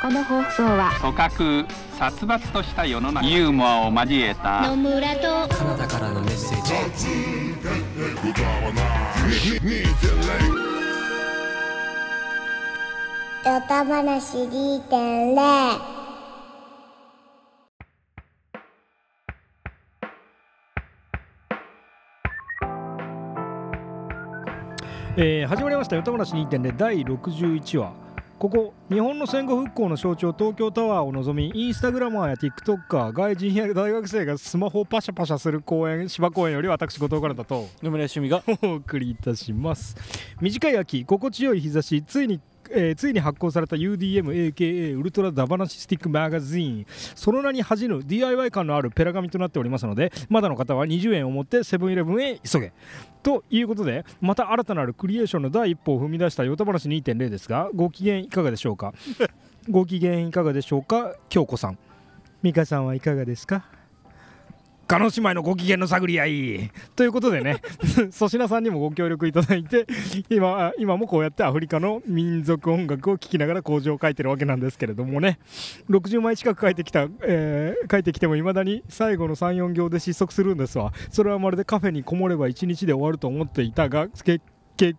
この放送は組閣殺伐とした世の中。ユーモアを交えた。野村とカナダからのメッセージ。ヨタ話2.0えー始まりました「よた話2.0」第61話ここ日本の戦後復興の象徴東京タワーを望みインスタグラマーや TikToker 外人や大学生がスマホをパシャパシャする公園芝公園より私後藤からだと。野村趣味が。お送りいたします。短い秋心地よい日差しついにえーついに発行された UDMAKA ウルトラダバナシスティックマガジン。その名に恥じぬ DIY 感のあるペラ紙となっておりますのでまだの方は20円を持ってセブンイレブンへ急げ。ということでまた新たなるクリエーションの第一歩を踏み出したヨタ話2.0ですがご機嫌いかがでしょうか？ご機嫌いかがでしょうか？京子さん。美香さんはいかがですか？鹿児島へのご機嫌の探り合い。ということでね 粗品さんにもご協力いただいて今今もこうやってアフリカの民族音楽を聴きながら工場を書いてるわけなんですけれどもね。60枚近く書いてきた、えー書いてきてもいまだに最後の34行で失速するんですわ。それはまるでカフェにこもれば1日で終わると思っていたが結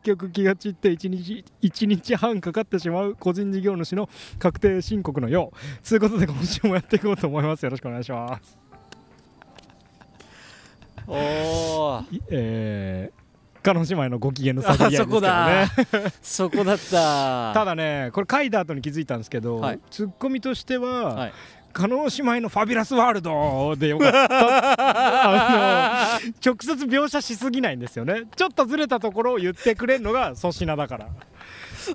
局気が散って1日1日半かかってしまう個人事業主の確定申告のよう。ということで今週もやっていこうと思います。よろしくお願いします。おえー、鹿児島へのご機嫌の探り合いですけどね。あ そこだった。ただねこれ書いた後に気づいたんですけど、はい。ツッコミとしては、はい。加納姉妹のファビュラスワールドでよかった。あの直接描写しすぎないんですよね。ちょっとずれたところを言ってくれるのが粗品だから。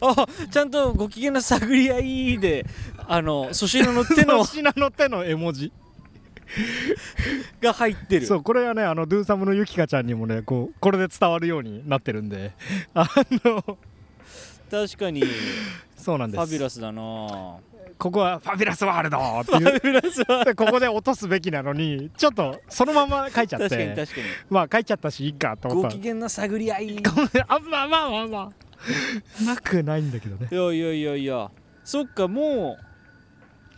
あちゃんとご機嫌な探り合いであの粗品の手の 粗品の手の絵文字 が入ってる。そうこれはねあのドゥーサムのゆきかちゃんにもねこうこれで伝わるようになってるんで。あの確かに。そうなんです。ファビュラスだな。ここはファビュラスワールドってフいう。ァビュラスはでここで落とすべきなのにちょっとそのまま書いちゃっ確かにて確かに。まあ書いちゃったしいいかと思った。ご機嫌な探り合い。いあまあまあまあまあ。なくないんだけどね。やいやいやいや。そっかもう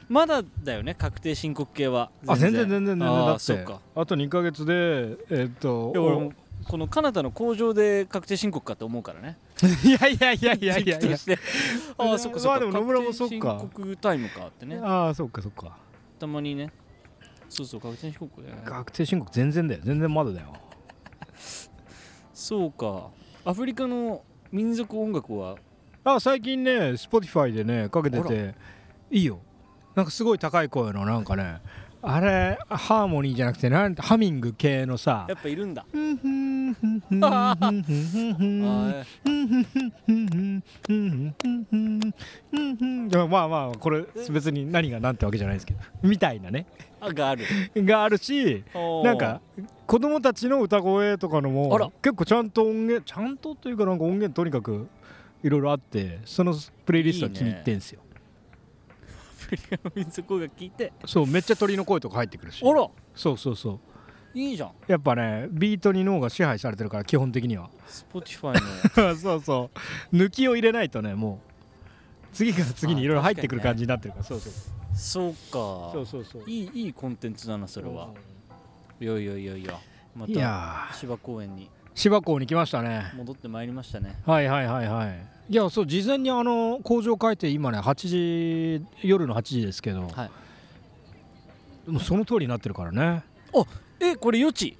まだだよね確定申告系は。あ全然。全然全然あーだってそっか。あと2ヶ月でえっといや俺もこのカナダの工場で確定申告かと思うからね。いやいやいやいやいや。いや ああそっかそっか。まあでも野村もそっか確定申告タイムかってね。ああそっかそっか。たまにね。そうそう確定申告ね。確定申告全然だよ。全然まだだよ。そうか。アフリカの民族音楽は？あ最近ね Spotify でねかけてあていいよなんかすごい高い声のなんかねあれハーモニーじゃなくてなんてハミング系のさやっぱいるんだ。まあまあこれ別に何がなんてわけじゃないですけどみたいなね。がある。があるしなんか子供たちの歌声とかのも結構ちゃんと音源ちゃんとというかなんか音源とにかくいろいろあってそのプレイリストは気に入ってんすよ、カの民族音楽聞いて。そうめっちゃ鳥の声とか入ってくるし。あら。そうそうそう。いいじゃん。やっぱねビートに脳が支配されてるから基本的には。Spotify の。そうそう。抜きを入れないとねもう。次から次にいろいろ入ってくる感じになってるから。そうそう。そうか。そうそうそう。いいいいコンテンツだなそれは。いやいやいやいや。まいた芝公園に。芝港に来ましたね。戻ってまいりましたね。はいはいはいはいいやそう事前にあの工場書いて今ね8時夜の8時ですけど、はい。もうその通りになってるからね。えこれよち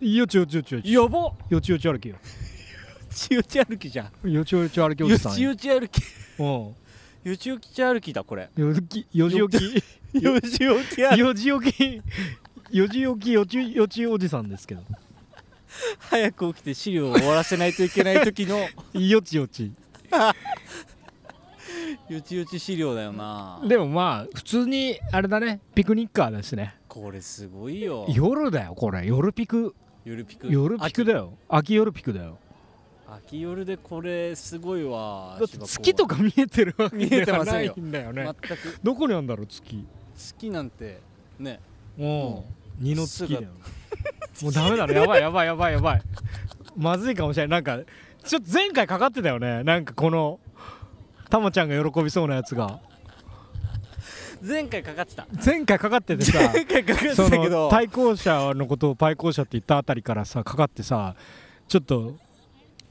よちよちよちよちやば。よちよち歩きよ。ちよち歩きじゃん。よちよち歩きおよじさん。ちよち歩き。うん。よちよち歩きだこれ。よきよじよきよちよきよじよきよじよきよちよちおじさんですけど。早く起きて資料を終わらせないといけない時の。よちよち よちよち資料だよな。でもまあ普通にあれだねピクニッカーですね。これすごいよ。夜だよこれ。夜ピク。夜ピク？夜ピクだよ。秋？夜ピクだよ。秋秋夜でこれすごいわだって月とか見えてるわけ見えてではないませんよんだよ。ね全く。どこにあるんだろう月？月なんてね。もう二の月だよ。もうダメだね。やばいやばいやばいやばい。まずいかもしれない。なんかちょっと前回かかってたよね。なんかこのたまちゃんが喜びそうなやつが。前回かかってた。前回かかっててさ前回かかってそたけど。の対向車のことをパイ校車って言ったあたりからさかかってさちょっと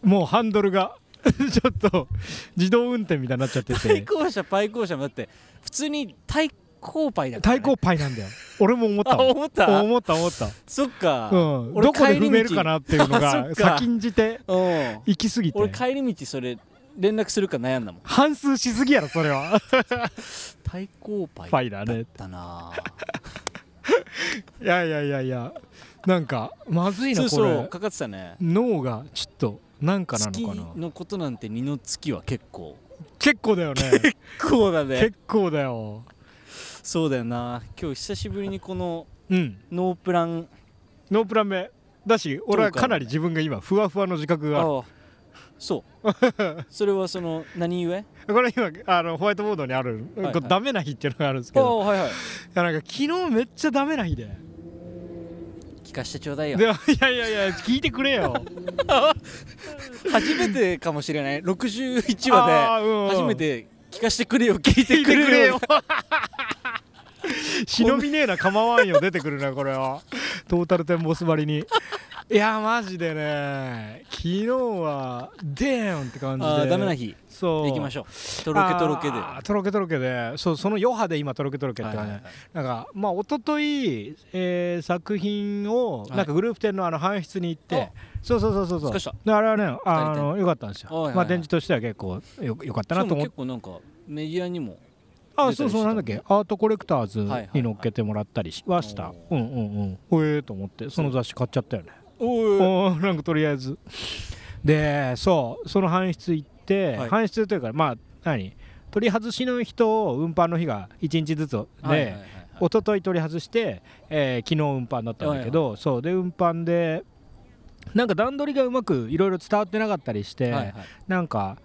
もうハンドルが ちょっと自動運転みたいになっちゃって対て向車パイ向車もだって普通に対向パイだから、ね、対向パイなんだよ。俺も思った思った？思った思った。そっか、うん、俺どこで踏めるかなっていうのが先んじてうん。行き過ぎて。俺帰り道それ連絡するか悩んだもん。反数しすぎやろそれは。対向パイパイだねだないやいやいやいや。なんかまずいなそれそうかかってたね。脳がちょっとなんかな月のかな。のことなんて二の月は結構。結構だよね。結構だね。結構だよそうだよな。今日久しぶりにこのうん。ノープラン。ノープラン目。だし俺はかなり自分が今ふわふわの自覚が。あそう。それはその何故？これ今あのホワイトボードにある、いはい。これダメな日っていうのがあるんですけあど。あはいはい。いやなんか昨日めっちゃダメな日で。聞かしてちょうだいよ。でいやいやいや聞いてくれよ。初めてかもしれない。61あ話で初めて聞かしてくれよ。聞いてくれよ 忍びねえな構わんよ出てくるなこれは。トータルテンボスばりに。いやマジでね昨日はデーンって感じで。ダメな日。そう。行きましょう。とろけとろけで。とろけとろけで。そうその余波で今とろけとろけって感じ、はいはいはい。なんかまあ一昨日、えー作品をはい。なんかグループ展のあの搬出に行って、あ。そうそうそうそうそう。であれはねあのよかったんですよ、はいはいはい。まあ展示としては結構よよかったなと思って。結構なんかメディアにもあそうそうなんだっけ。アートコレクターズはいはいはい。に乗っけてもらったりしはした、おうんうんうん。ほえーと思って。その雑誌買っちゃったよね。おおーなんかとりあえず。でそう。その搬出行って、はい。搬出というかまあ何？取り外しの人を運搬の日が1日ずつで、はいはいはいはい。一昨日取り外して、えー昨日運搬だったんだけど、そう。で運搬でなんか段取りがうまくいろいろ伝わってなかったりして、はいはい。なんか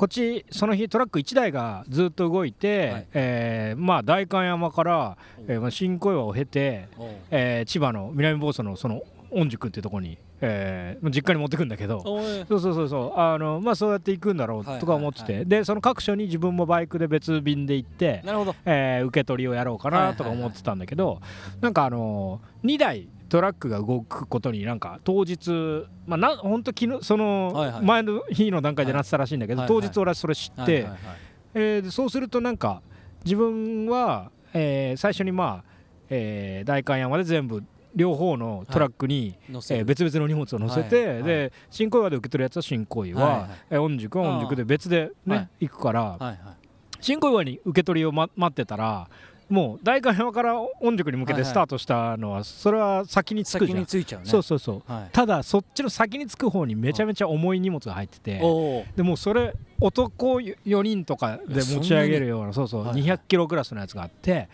こっちその日トラック1台がずっと動いて、はい。えーまあ代官山から、えーまあ、新小岩を経て、えー千葉の南房総のその御宿っていうところに、えー実家に持ってくんだけど。そうそうそうそう。あのまあそうやって行くんだろはいうとか思ってて、でその各所に自分もバイクで別便で行って、なるほど。えー受け取りをやろうかなとか思ってたんだけど、なんかあの2台トラックが動くことになんか当日まあな本当昨日その前の日の段階でなってたらしいんだけど、当日俺はそれ知って、えそうするとなんか自分は、えー最初にまあ、えー代官山で全部両方のトラックに、えー別々の荷物を乗せて、で新小岩で受け取るやつは新小岩、えー御宿は御宿で別でね、はい。行くから、新小岩に受け取りを、ま、待ってたらもう代官山から御宿に向けはいはい。てスタートしたのはそれは先に着く先じゃん、についちゃうね。そうそうそう。はい。ただそっちの先に着く方にめちゃめちゃ重い荷物が入ってて、おおでもうそれ男4人とかで持ち上げるようなそうそうはいはい200キロクラスのやつがあって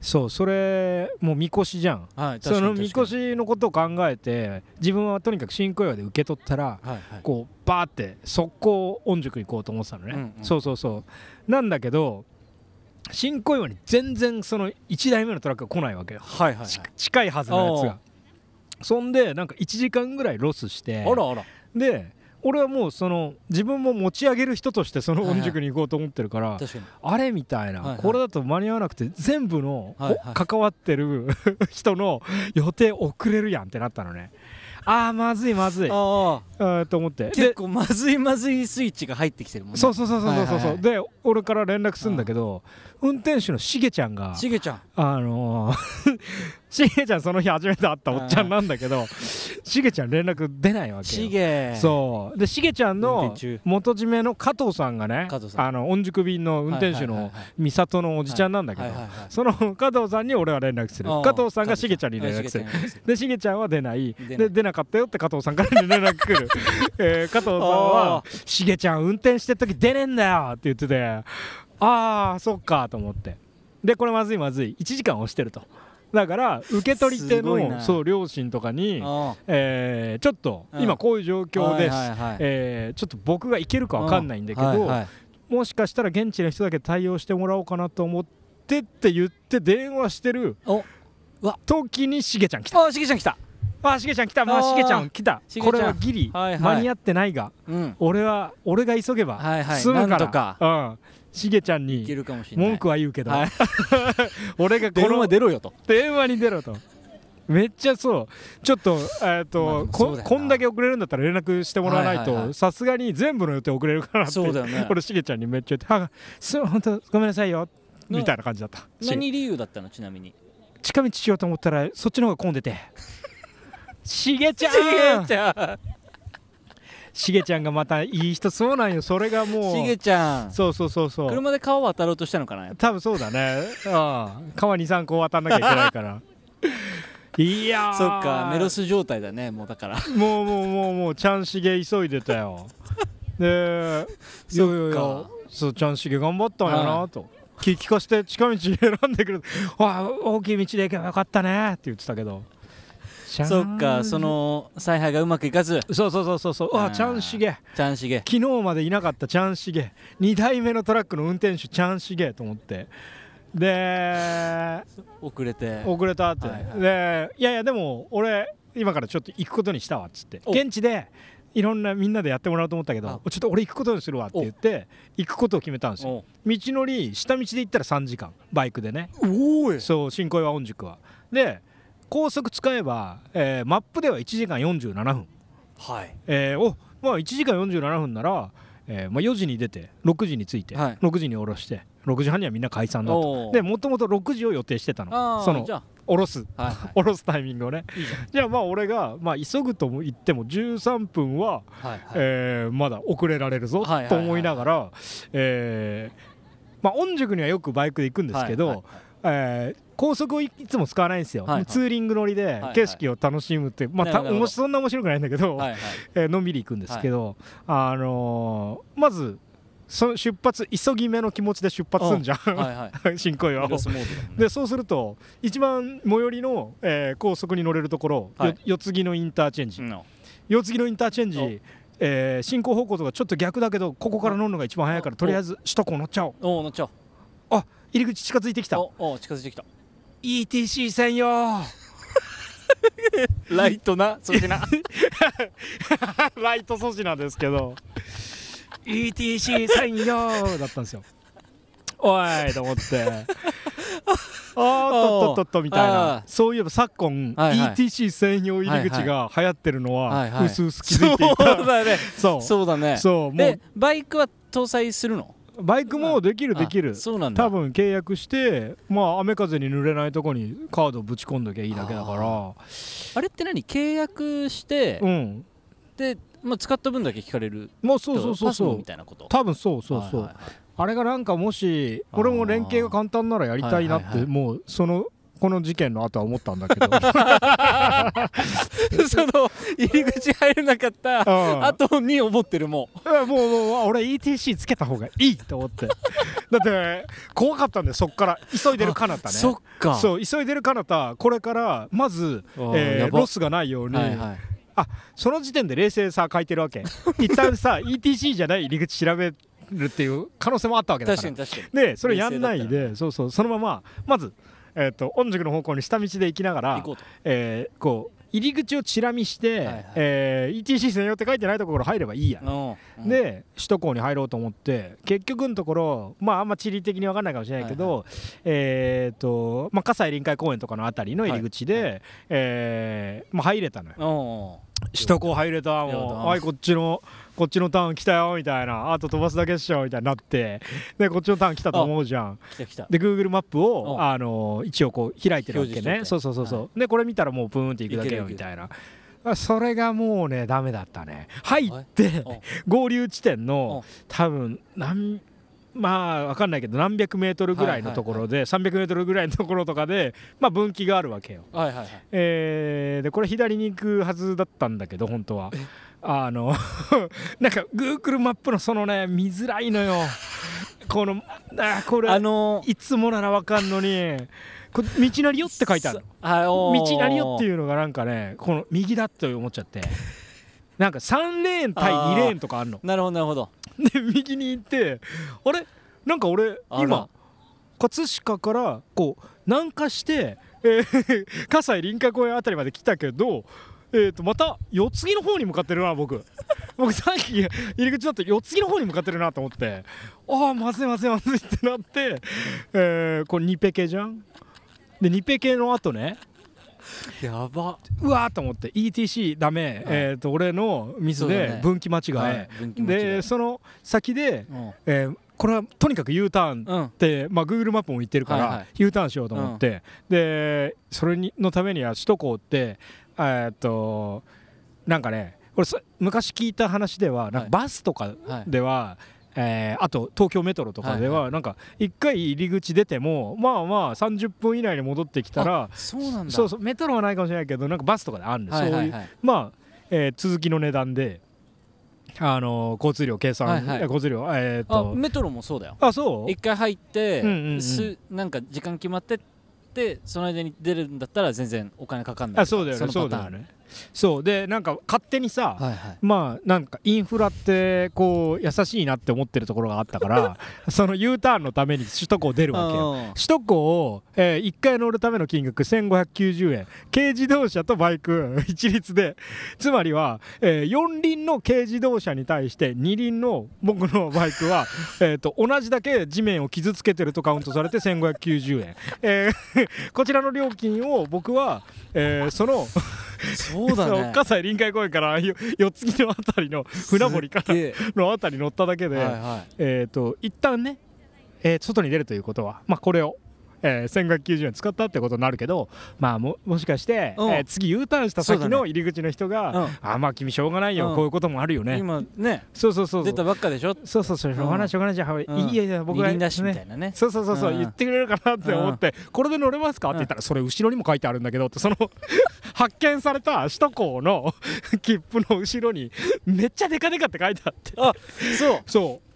そうそれもうみこしじゃん。はいそのみこしのことを考えて自分はとにかく新小岩で受け取ったらはいはい。こうバーって速攻御宿行こうと思ってたのね、うんうん。そうそうそう。なんだけど新小岩に全然その1台目のトラックが来ないわけよ、はいはいち近いはずのやつが。そんでなんか1時間ぐらいロスして。あらあら。で俺はもうその自分も持ち上げる人としてその御宿に行こうと思ってるから、確かに。あれみたいな、はいはい。これだと間に合わなくて全部の、はいはい。お関わってる 人の予定遅れるやんってなったのねあーまずいまずい。ああえーと思って。で結構まずいまずいスイッチが入ってきてるもんね。そうそうそうそうそうそう、はいで俺から連絡するんだけど運転手のしげちゃんがしげちゃん。あのーしげちゃんその日初めて会ったおっちゃんなんだけどしげちゃん連絡出ないわけよ。しげ。そう。でしげちゃん運の元締めの加藤さんがねあの御宿便の運転手の美里のおじちゃんなんだけどその加藤さんに俺は連絡する。加藤さんがしげちゃんに連絡する。でしげちゃんは出ない。出ない。で出なかったよって加藤さんから連絡来る、えー加藤さんは「しげちゃん運転してる時出ねえんだよ」って言っててああそっかと思って。でこれまずいまずい。1時間押してるとだから受け取り手のそう両親とかに、あえーちょっとうん。今こういう状あ況です、えーちょっと僕が行けるか分かんないんだけど、もしかしたら現地の人だけ対応してもらおうかなと思ってって言って電話してるおわ。時にしげちゃん来た。あしげちゃん来た。あしげちゃん来た。まあしげちゃん来た。これはギリ間に合ってないがうん。俺は俺が急げば済むから。うんしげちゃんに文句は言うけど、はい。俺がこ電話の出ろよと。電話に出ろと。めっちゃそう。ちょっとえっと、こんだけ遅れるんだったら連絡してもらわないとさすがに全部の予定遅れるからって。そうだよね。俺しげちゃんにめっちゃ言って「はそう本当ごめんなさいよ」なみたいな感じだった。し何理由だったの？ちなみに。近道しようと思ったらそっちの方が混んでて。しげちゃんしげちゃんがまたいい人そうなんよ。それがもう。しげちゃん。そうそうそうそう。車で川渡ろうとしたのかな多分そうだね。ああ。川23個渡んなきゃいけないから。いやー。そっかメロス状態だね。もうだから。もうもうもうもうちゃんしげ急いでたよ。でいやいやいやそうちゃんしげ頑張ったんやはなと、聞聞かせて近道選んでくれああ大きい道で行けばよかったね。って言ってたけどそっかその采配がうまくいかず。そうそうそうそうそう。あー。ちゃんしげちゃんしげ昨日までいなかったチャンシゲ。2台目のトラックの運転手チャンシゲと思って。で遅れて。遅れたって、はいはい。でいやいやでも俺今からちょっと行くことにしたわっつって。お。現地でいろんなみんなでやってもらおうと思ったけあ。どちょっと俺行くことにするわって言って行くことを決めたんですよ。お。道のり下道で行ったら3時間。バイクでね。おーい。そう新小岩御宿は。で高速使えば、えーマップでは1時間47分。はい。えーおまあ1時間47分なら、えーまあ、4時に出て6時に着いて、はい。6時に降ろして6時半にはみんな解散だと。でもともと6時を予定してたあのその降ろす。あはいは 降ろすタイミングをね。いいいじゃあまあ俺が、まあ、急ぐとも言っても13分は、はいはい。えーまだ遅れられるぞはいはいはいと思いながら、えーまあ、御宿にはよくバイクで行くんですけど、はいはいえー高速をいいつも使わないんですよ、はいはい。ツーリング乗りではい景色を楽しむって、まあ、たなるほど。おもしそんな面白くないんだけど、はいはい。えーのんびり行くんですけど、あのーまずその出発急ぎ目の気持ちで出発すんじゃん、はいはい。新小岩を。でそうすると一番最寄りの、えー高速に乗れるところ、はい。よ四つ木のインターチェンジ、うん。四つ木のインターチェンお。ジ、えー進行方向とかちょっと逆だけどここから乗るのが一番早いからお。とりあえず首都高乗っちゃおう。おお乗っちゃおう。あ入り口近づいてきた。おお近づいてきた。ETC 専用ライトなそしてなライト粗品ですけど。ETC 専用だったんですよ。おいと思って。あーっとっとっとっとみたいあなー。そういえば昨今、はいはい。ETC 専用入り口が流行ってるのはいはい。はうすうす気づいていた、そうだね。そう。そうだね。そうもでバイクは搭載するの？うバイクもできるできる。あそうなんだ。多分契約してまあ雨風に濡れないとこにカードぶち込んどきゃいいだけだから。あれって何？契約してうん。でまあ使った分だけ聞かれる？まあそうそうそうそう。みたいなこと？多分そうそうそう、はいはいはいあれがなんかもしあー俺も連携が簡単ならやりたいなって、はいはいはい。もうそのこの事件の後は思ったんだけど。その入り口入れなかったうん。後に思ってるもいやもうもうう俺 ETC つけた方がいいと思って。だって怖かったんだよそっから。急いでるかなたうね。そっか。そう急いでるかなたこれからまず、えーロスがないように、はいはい。その時点で冷静さ書いてるわけ。一旦さ ETC じゃない入り口調べるっていう可能性もあったわけだから。確かに確かに。でそれやんないで、そうそうそのまままずえっ、と御宿の方向に下道で行きながら行こうと。えーこう入り口をチラ見して、はいはい。えー ETC 専用って書いてないところ入ればいいや、うんで首都高に入ろうと思って結局のところまああんま地理的に分かんないかもしれないけど、えっ、とまあ葛西臨海公園とかのあたりの入り口で、はいえーまあ、入れたのよお首都高入れたやもだうはいこっちのこっちのターン来たよみたいな。あと飛ばすだけっしょみたいにな。ってでこっちのターン来たと思うじゃん。来た来た。で Google マップをうん。あの一応こう開いてるわけね。そうそうそうそう、でこれ見たらもうプーンっていくだけよみたいな。あそれがもうねダメだったね。入ってお 合流地点のお多分何まあ分かんないけど何百メートルぐらいのところで300メートルぐらいのところとかでまあ分岐があるわけよ。はいはいはい。えーでこれ左に行くはずだったんだけど本当は。あの なんか Google マップのそのね見づらいのよ。このあこれあのいつもならわかんのに。これ道なりよって書いてある道なりよっていうのがなんかねこの右だって思っちゃって。なんか3レーン対あー2レーンとかあんの。なるほどなるほどで右に行ってあれ？なんか俺今葛飾からこう南下して、えー、葛西臨海公園あたりまで来たけど、えー、とまた四つ木の方に向かってるな僕。僕さっき入り口だと四つ木の方に向かってるなと思って。ああまずいまずいまずいってなって、えー、これ2ペケじゃん？で2ペケの後ねやば。うわーと思って ETC ダメ、えー、と俺のミスで分岐間違え、はいでその先で、うん。えーこれはとにかく U ターンうんって、まあ、Google マップも言ってるから、はいはい。U ターンしようと思って、でそれにのためには首都高ってえーっとなんかねこれそ昔聞いた話ではなんはい。かバスとかはい。では、えーあと東京メトロとかでは、はいなんか一回入り口出てもまあまあ30分以内に戻ってきたらそうなんだ。そうそうメトロはないかもしれないけどなんかバスとかであるんです、はいはいはい。まあ、えー続きの値段で、あのー交通量計算、はいはい。え交通量えーっとあメトロもそうだよ。あそう？一回入って、うんうんうん。すなんか時間決まってってその間に出るんだったら全然お金かかんないあそうだよねのパターン。そうだよねそう。でなんか勝手にさ、はいはい。まあなんかインフラってこう優しいなって思ってるところがあったから その U ターンのために首都高出るわけよ。うん首都高を、え1回乗るための金額1590円。軽自動車とバイク一律で。つまりは、え4輪の軽自動車に対して2輪の僕のバイクは、えー、と同じだけ地面を傷つけてるとカウントされて1590円、えーこちらの料金を僕は、えーそのそうだね。葛西臨海公園からよ四つ木のあたりの船堀からのあたり乗っただけで、はいはい。えっ、と一旦ね、えー外に出るということはまあこれを、えー、1590円使ったってことになるけどまあももしかして、うん。えー次 U ターンした先の入り口の人が、うん。あまあ君しょうがないよ、うん。こういうこともあるよね。今ね。そうそうそう出たばっかでしょ？そうそうそう。しょうがないしょうがない。じゃあ、ん。いいやいや僕がねいなね。そうそうそうそう、うん。言ってくれるかなって思って、これで乗れますか？って言ったら、それ後ろにも書いてあるんだけどってその 発見された首都高の 切符の後ろにめっちゃデカデカって書いてあって。あそう。そう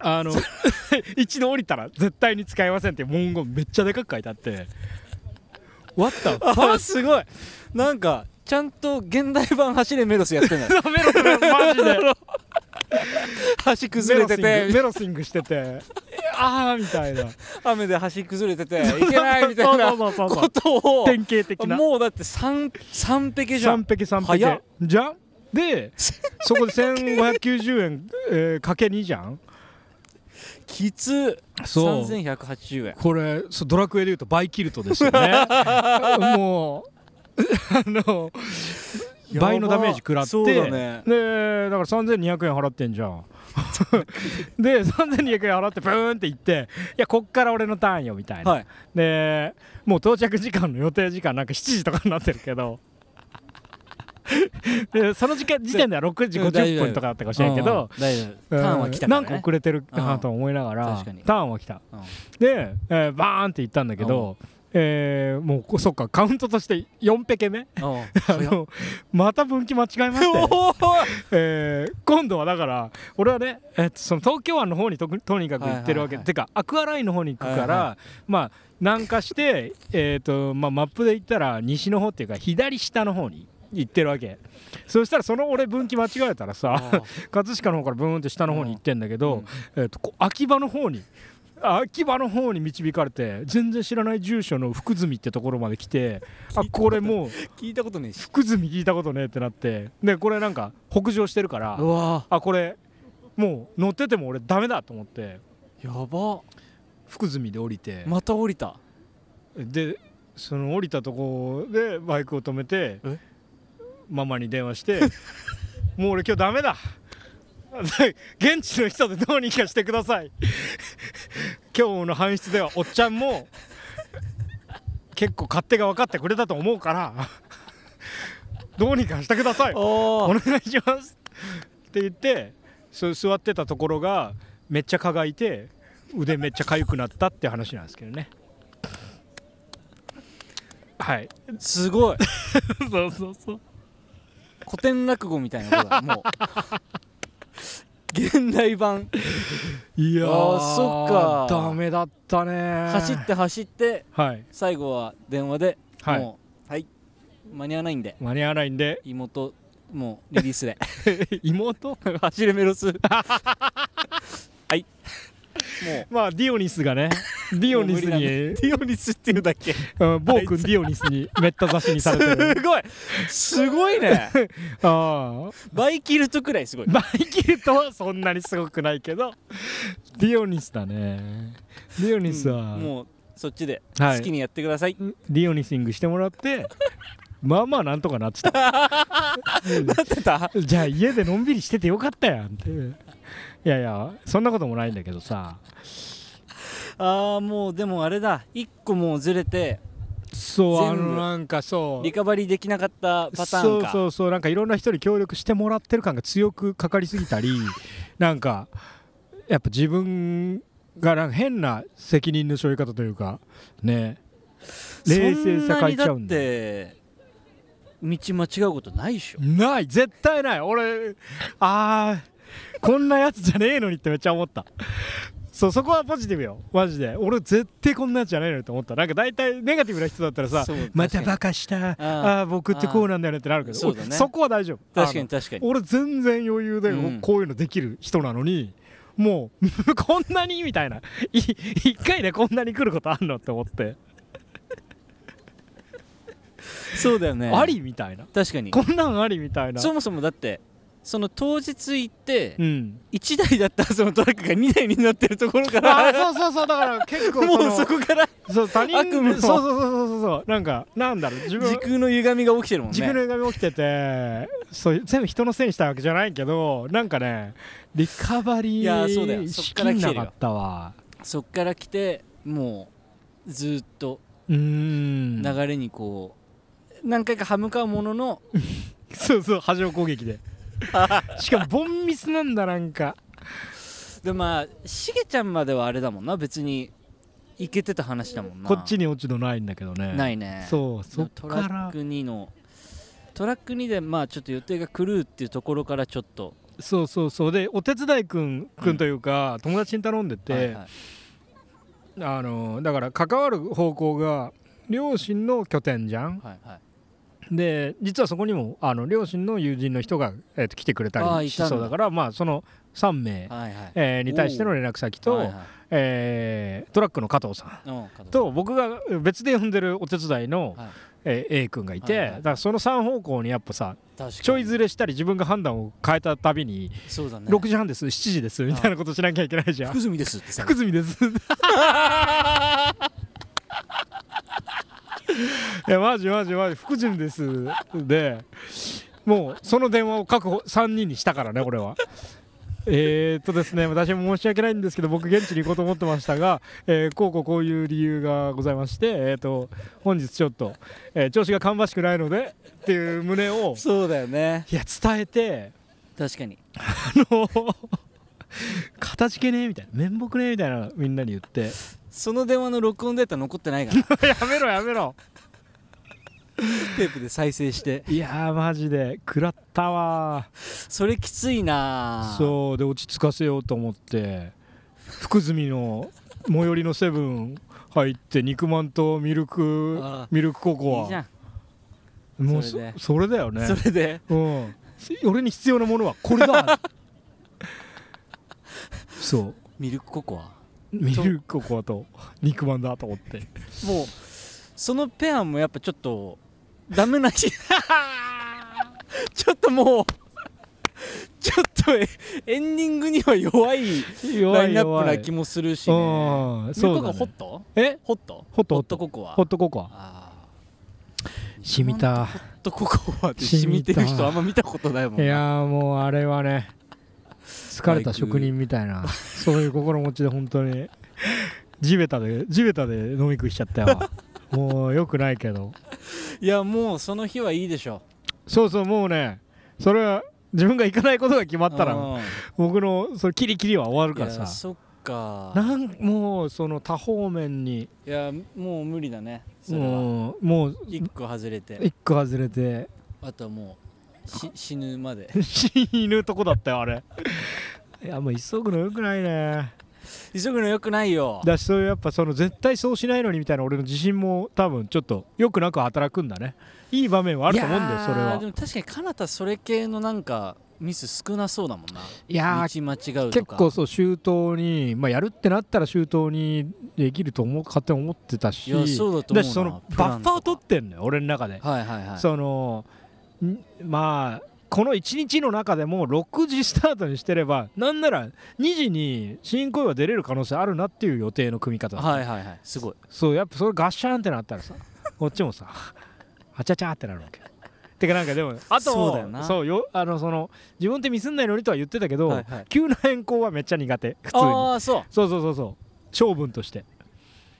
あの 一度降りたら絶対に使えませんって文言めっちゃでかく書いてあって「What the あすごい。なんかちゃんと現代版走れメロスやってんだよ。メロスマジで。橋崩れてて。メロシングしてて。ああみたいな。雨で橋崩れてて。いけないみたいな。ことを。典型的な。もうだって三三匹じゃん。三匹三匹早っ。じゃん？でそこで1590円、えーかけ2じゃん？きつ。そう。3180円。これそうドラクエでいうとバイキルトですよね。もうあの倍のダメージ食らって。だね。でだから3200円払ってんじゃん。で3200円払ってブーンって行っていやこっから俺のターンよみたいな、はい。でもう到着時間の予定時間なんか7時とかになってるけどでその時間時点では6時50分とかだったかもしれんけど、うんターンは来たね、なんか遅れてるなと思いながら、ターンは来た、うんで、えーバーンって行ったんだけど、えーもうこそっかカウントとして4ペケ目？うん あのまた分岐間違えまして、えー今度はだから俺はね、えーその東京湾の方にととにかく行ってるわけ、はいはいはいてかアクアラインの方に行くから、はいはまあ南下して、えーとまあ、マップで行ったら西の方っていうか左下の方に行ってるわけ。そしたらその俺分岐間違えたらさあ葛飾の方からブーンって下の方に行ってんだけど、えー、と秋葉の方に秋葉の方に導かれて全然知らない住所の福住ってところまで来てあこれもう聞いたことねえし。福住聞いたことねえってなって。でこれなんか北上してるからうわ。あこれもう乗ってても俺ダメだと思ってやば。福住で降りて、また降りた。でその降りたとこでバイクを止めてえ？ママに電話して「もう俺今日ダメだ。現地の人でどうにかしてください。今日の搬出ではおっちゃんも結構勝手が分かってくれたと思うからどうにかしてください。おお願いします。って言ってそう座ってたところがめっちゃ蚊がいて腕めっちゃ痒くなったって話なんですけどね。はい。すごい。そうそうそう古典落語みたいなことだ。もう。現代版。いやあーそっか。ダメだったね。走って走ってはい。最後は電話で、はい。もうはい。間に合わないんで。間に合わないんで。妹もうリリースで。妹？走れメロス。はいもう。まあディオニスがね ディオニスに。ディオニスっていうだけ？うん暴君ディオニスにめった刺しにされてる。すごい。すごいね。ああ。バイキルトくらいすごい。バイキルトはそんなにすごくないけど。ディオニスだね。ディオニスは、うんもうそっちではい。好きにやってください、ディオニシングしてもらってまあまあなんとかなってた。うんなってた？じゃあ家でのんびりしててよかったやんっていやいやそんなこともないんだけどさ。ああもうでもあれだ。一個もうずれてそうあのなんかそう。リカバリーできなかったパターンか。そうそうそうなんかいろんな人に協力してもらってる感が強くかかりすぎたり なんかやっぱ自分がなんか変な責任の背負い方というかね。冷静さ欠いちゃうんだ道間違うことないでしょ。ない絶対ない。俺あーこんなやつじゃねえのにってめっちゃ思った。そうそこはポジティブよ。マジで。俺絶対こんなやつじゃないのにって思った。なんか大体ネガティブな人だったらさまたバカした。ああ僕ってこうなんだよねってなるけど。そうだね。俺そこは大丈夫。確かに確かに。俺全然余裕でうん。こういうのできる人なのに、もう こんなにみたいな。い一回でこんなに来ることあんのって思って、そうだよね。ありみたいな。確かに。こんなんありみたいな。そもそもだってその当日行ってうん。1台だったそのトラックが2台になってるところかあらーそうそうそうだから結構 もうのそこからそう他人悪夢のそうそうそうそうそうなんかなんだろう自分時空の歪みが起きてるもんね。自分の歪み起きててそう全部人のせいにしたわけじゃないけどなんかねリカバリいやそうだよ。ーそっしきんなかったわ。そっから来てもうずーっと流れにこう何回か歯向かうものの そうそう波状攻撃で しかもボンミスなんだなんか。でまあしげちゃんまではあれだもんな。別にいけてた話だもんな。こっちに落ち度ないんだけどね。ないね。そうそっトラック2のトラック2でまあちょっと予定が狂うっていうところからちょっと。そうそうそう。でお手伝いくんくんというか、友達に頼んでて、はいはいあのだから関わる方向が両親の拠点じゃん。はいはいで実はそこにもあの両親の友人の人が、えーと来てくれたりしそうだからまあその3名、はいはい。えーに対しての連絡先と、はいはい。えートラックの加藤さん。と僕が別で呼んでるお手伝いの、はい。えー A 君がいて、はいはい。だからその3方向にやっぱさちょいずれしたり自分が判断を変えたたびに、そうだね。6時半です7時ですみたいなことしなきゃいけないじゃん。福住です福住です いやマジマジマジ福住です。でもうその電話を確保3人にしたからね俺は。えーっとですね私も申し訳ないんですけど僕現地に行こうと思ってましたが、えーこうこうこういう理由がございましてえーっと本日ちょっと、えー調子が芳しくないのでっていう旨をそうだよね。いや伝えて確かに。あの形けねえみたいな面目ねえみたいなみんなに言ってその電話の録音データ残ってないから。やめろやめろ。テープで再生して。いやーマジで。食らったわ。それきついな。うそうで落ち着かせようと思って。福住の最寄りのセブン入って肉まんとミルクあミルクココいいじゃアもうそそれで。それだよね。んそれで。うん。俺に必要なものはこれだ。そう。ミルクココア？ミルクココアと肉まんだと思って。もうそのペアもやっぱちょっとダメなし ちょっともうちょっとえエンディングには弱いラインナップな気もするしね。そうだね。ホット？え？ホット？ホットホット。ココア？ホットココア。あ染みた。ホットココアって染みてる人あんま見たことないもんな。いやーもうあれはね疲れた職人みたいなそういう心持ちで本当に。地べたで地べたで飲み食いしちゃったよ。もうよくないけど。いやもうその日はいいでしょ。そうそうもうねそれは自分が行かないことが決まったらうん。僕のそのキリキリは終わるからさ。そっか。なんもうその多方面に。いやもう無理だねそれは。もうもう一個外れて。一個外れて。あとはもうし死ぬまで。死ぬとこだったよあれ。いやもう急ぐのよくないね。急ぐのよくないよ。だしそういうやっぱその絶対そうしないのにみたいな俺の自信も多分ちょっとよくなく働くんだね。いい場面はあると思うんだよそれは。でも確かにかなたそれ系のなんかミス少なそうだもんな。いやー道間違うとか。結構そう周到に、まあ、やるってなったら周到にできると思う勝手に思ってたし。いやそうだと思うなしそのバッファーを取ってんのよ俺の中で、はいはいはい。そのんまあこの1日の中でも6時スタートにしてればなんなら2時に新恋は出れる可能性あるなっていう予定の組み方だった。はいはいはい。すごい。そうやっぱそれガッシャーンってなったらさこっちもさ はちゃちゃってなるわけ。てかなんかでもあとそうだよな。そうよあのその自分ってミスんないのにとは言ってたけど、はいはい。急な変更はめっちゃ苦手普通に。ああそう。そうそうそうそう。性分として、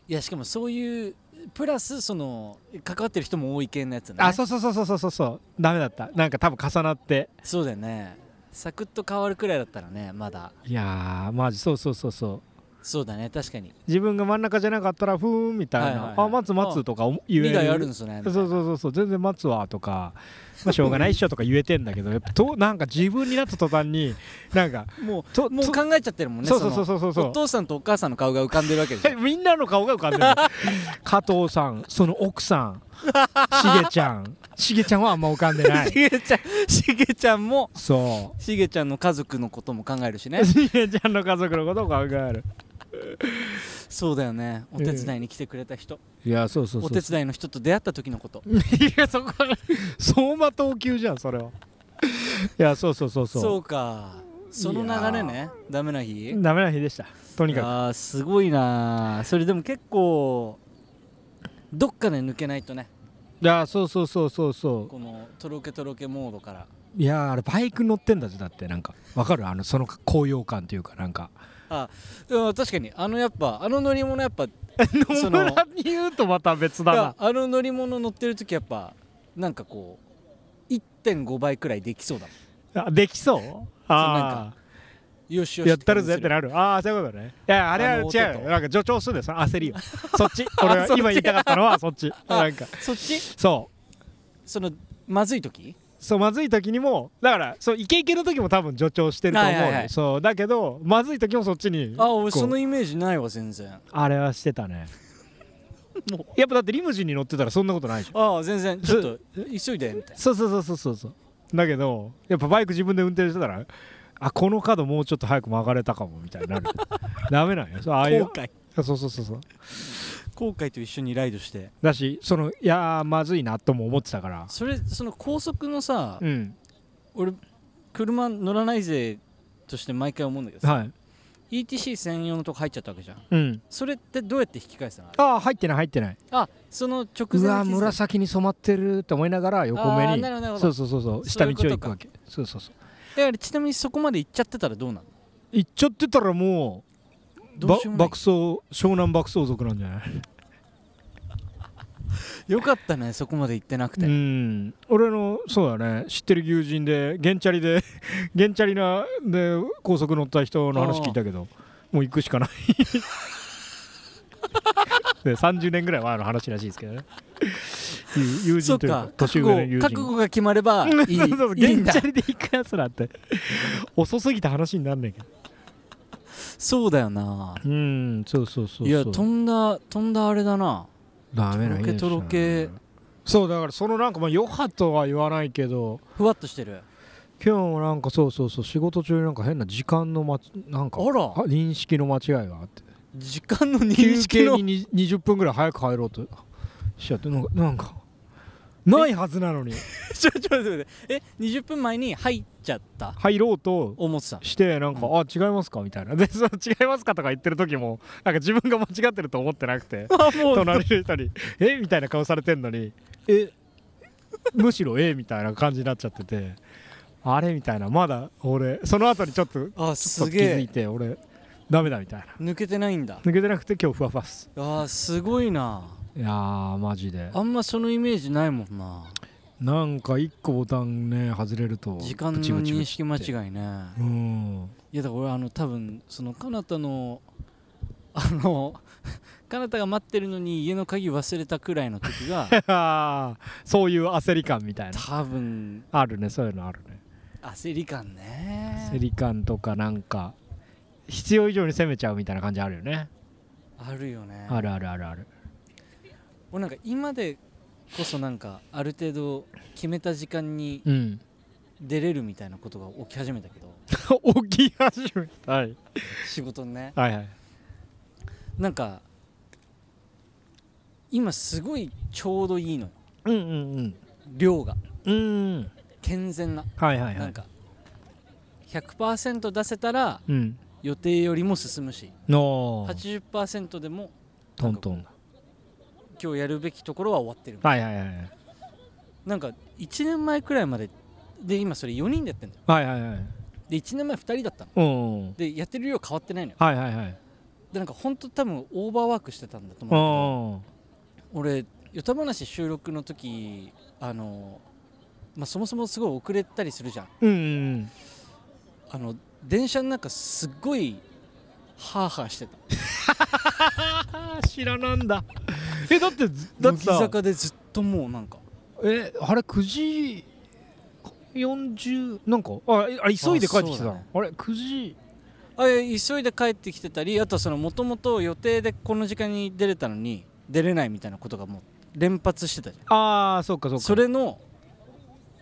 いやしかもそういうプラスその関わってる人も多い系のやつね。あそうそうそうそうそうそう。そうダメだった。なんか多分重なって。そうだよね。サクッと変わるくらいだったらねまだ。いやーマジ。そうそうそうそうそうだね確かに。自分が真ん中じゃなかったらふーんみたいな、はいはいはい。あ待つ待つとか思言える。あるんですねそうそうそうそう全然待つわとか、まあ、しょうがないっしょとか言えてんだけどやっぱとなんか自分になった途端になんかもととうもう考えちゃってるもんねそうそうそうそそうそう。のお父さんとお母さんの顔が浮かんでるわけでしょ。みんなの顔が浮かんでる。加藤さんその奥さんしげちゃん。しげちゃんはあんま浮かんでない。しげちゃんしげちゃんもそしげちゃんの家族のことも考えるしね。うしげちゃんの家族のことを考える そうだよね。お手伝いに来てくれた人、いやそうそうそうお手伝いの人と出会った時のこと。いやそこは走馬灯級じゃんそれは。いやそうそうそうそう。そうか。その流れね。ダメな日？ダメな日でした。とにかあーすごいな。それでも結構どっかで抜けないとね。くいやそうそうそうそうそこのとろけとろけモードから。ういやあれバイク乗ってんだぜだってなんか。わかる？あのその高揚感というかなんかうん確かにあのやっぱあの乗り物やっぱ その野村に言うとまた別だな。あの乗り物乗ってる時やっぱなんかこう1.5倍くらいできそうだもん。あできそう？なんあよしよしあやったるぜってなる。ああそういうことね。いやあれは違うなんか助長するん焦りを そっち。俺は今言いたかったのはそっち。あなんか。そっち？そう。そのまずい時？そうまずい時にもだからそうイケイケの時も多分助長してると思うよ、はいはいはい。そうだけどまずい時もそっちにあ俺そのイメージないわ全然。あれはしてたね。もやっぱだってリムジンに乗ってたらそんなことないじゃんああ全然ちょっと急いでみたいそうそうそうそうそうそう。だけどやっぱバイク自分で運転してたらあこの角もうちょっと早く曲がれたかもみたいになる。ダメなんよそうああいう。な後悔。そうそうそうそう後悔と一緒にライドして。だしそのいやーまずいなとも思ってたから。それその高速のさ、うん。俺車乗らないぜとして毎回思うんだけどさ、はい。ETC 専用のとこ入っちゃったわけじゃん。うん。それってどうやって引き返すの？あれああ入ってない入ってない。あその直うわ前に気づいた紫に染まってるって思いながら横目に。なるほどなるほど。そうそうそうそう。下道を行くわけ。そうそうそう。だからちなみにそこまで行っちゃってたらどうなの？行っちゃってたらもうば爆走湘南爆走族なんじゃない？よかったねそこまで行ってなくて、うん。俺のそうだね。知ってる友人でゲンチャリで ゲンチャリなで高速乗った人の話聞いたけどもう行くしかない。で30年ぐらい前の話らしいですけどね。友人というかか。年上の友人。覚悟が決まればいい。そうそうそう。いいんだ。ゲンチャリで行くやつなんて。遅すぎた話になんねんけどそうだよな。うんそうそうそういや飛んだ飛んだあれだな。ダメなとろけとろけそうだからそのなんかまあ余波とは言わないけどふわっとしてる。今日もなんかそうそうそう仕事中になんか変な時間のまなんかあら。認識の間違いがあって。時間の認休識の。憩にに20分ぐらい早く帰ろうとしちゃってなんかなんかないはずなのに。ちょちょちょ待ってえ20分前に入っちゃった。入ろうと思ってた。してなんか、うあ違いますか？みたいな。でその違いますか？とか言ってる時もなんか自分が間違ってると思ってなくて。隣の人に「え？みたいな顔されてんのに「え？むしろえ？みたいな感じになっちゃってて。あれ？みたいな。まだ俺その後にちょっとあっと気づいすげえて俺ダメだみたいな。抜けてないんだ。抜けてなくて今日ふわふわっす。あーすごいな。いやーマジで。あんまそのイメージないもんななんか一個ボタンね外れると時間の認識間違いね。うん。いやだから俺あの多分その彼方のあの 彼方が待ってるのに家の鍵忘れたくらいの時が そういう焦り感みたいな。多分。あるねそういうのあるね。焦り感ね。焦り感とかなんか必要以上に攻めちゃうみたいな感じあるよね。あるよね。あるあるあるある。俺なんか今でこそなんかある程度決めた時間にうん。出れるみたいなことが起き始めたけど。起き始めたはい。仕事にね。はいはい。なんか今すごいちょうどいいのよ。うんうん量が。うんうん。健全な、はいはいはい。なんか100%出せたらうん。予定よりも進むし。のー。80%でもトントン。だ今日やるべきところは終わってるはいはいはいなんか1年前くらいまでで今それ4人でやってんだよ。はいはいはいで1年前2人だったの。うんでやってる量変わってないのよ。はいはいはい。でなんか本当多分オーバーワークしてたんだと思う俺「よた話」収録の時あの、まあ、そもそもすごい遅れたりするじゃんうんうん。あの電車の中すっごいハーハーしてた。知らなんだえだってだ乃木ってさ。坂でずっともうなんか。えあれ9時40なんか？あえあれ急いで帰ってきてたの？あね。あれ9時？あ急いで帰ってきてたりあとそのもともと予定でこの時間に出れたのに出れないみたいなことがもう連発してたじゃん。ああそうかそうか。それの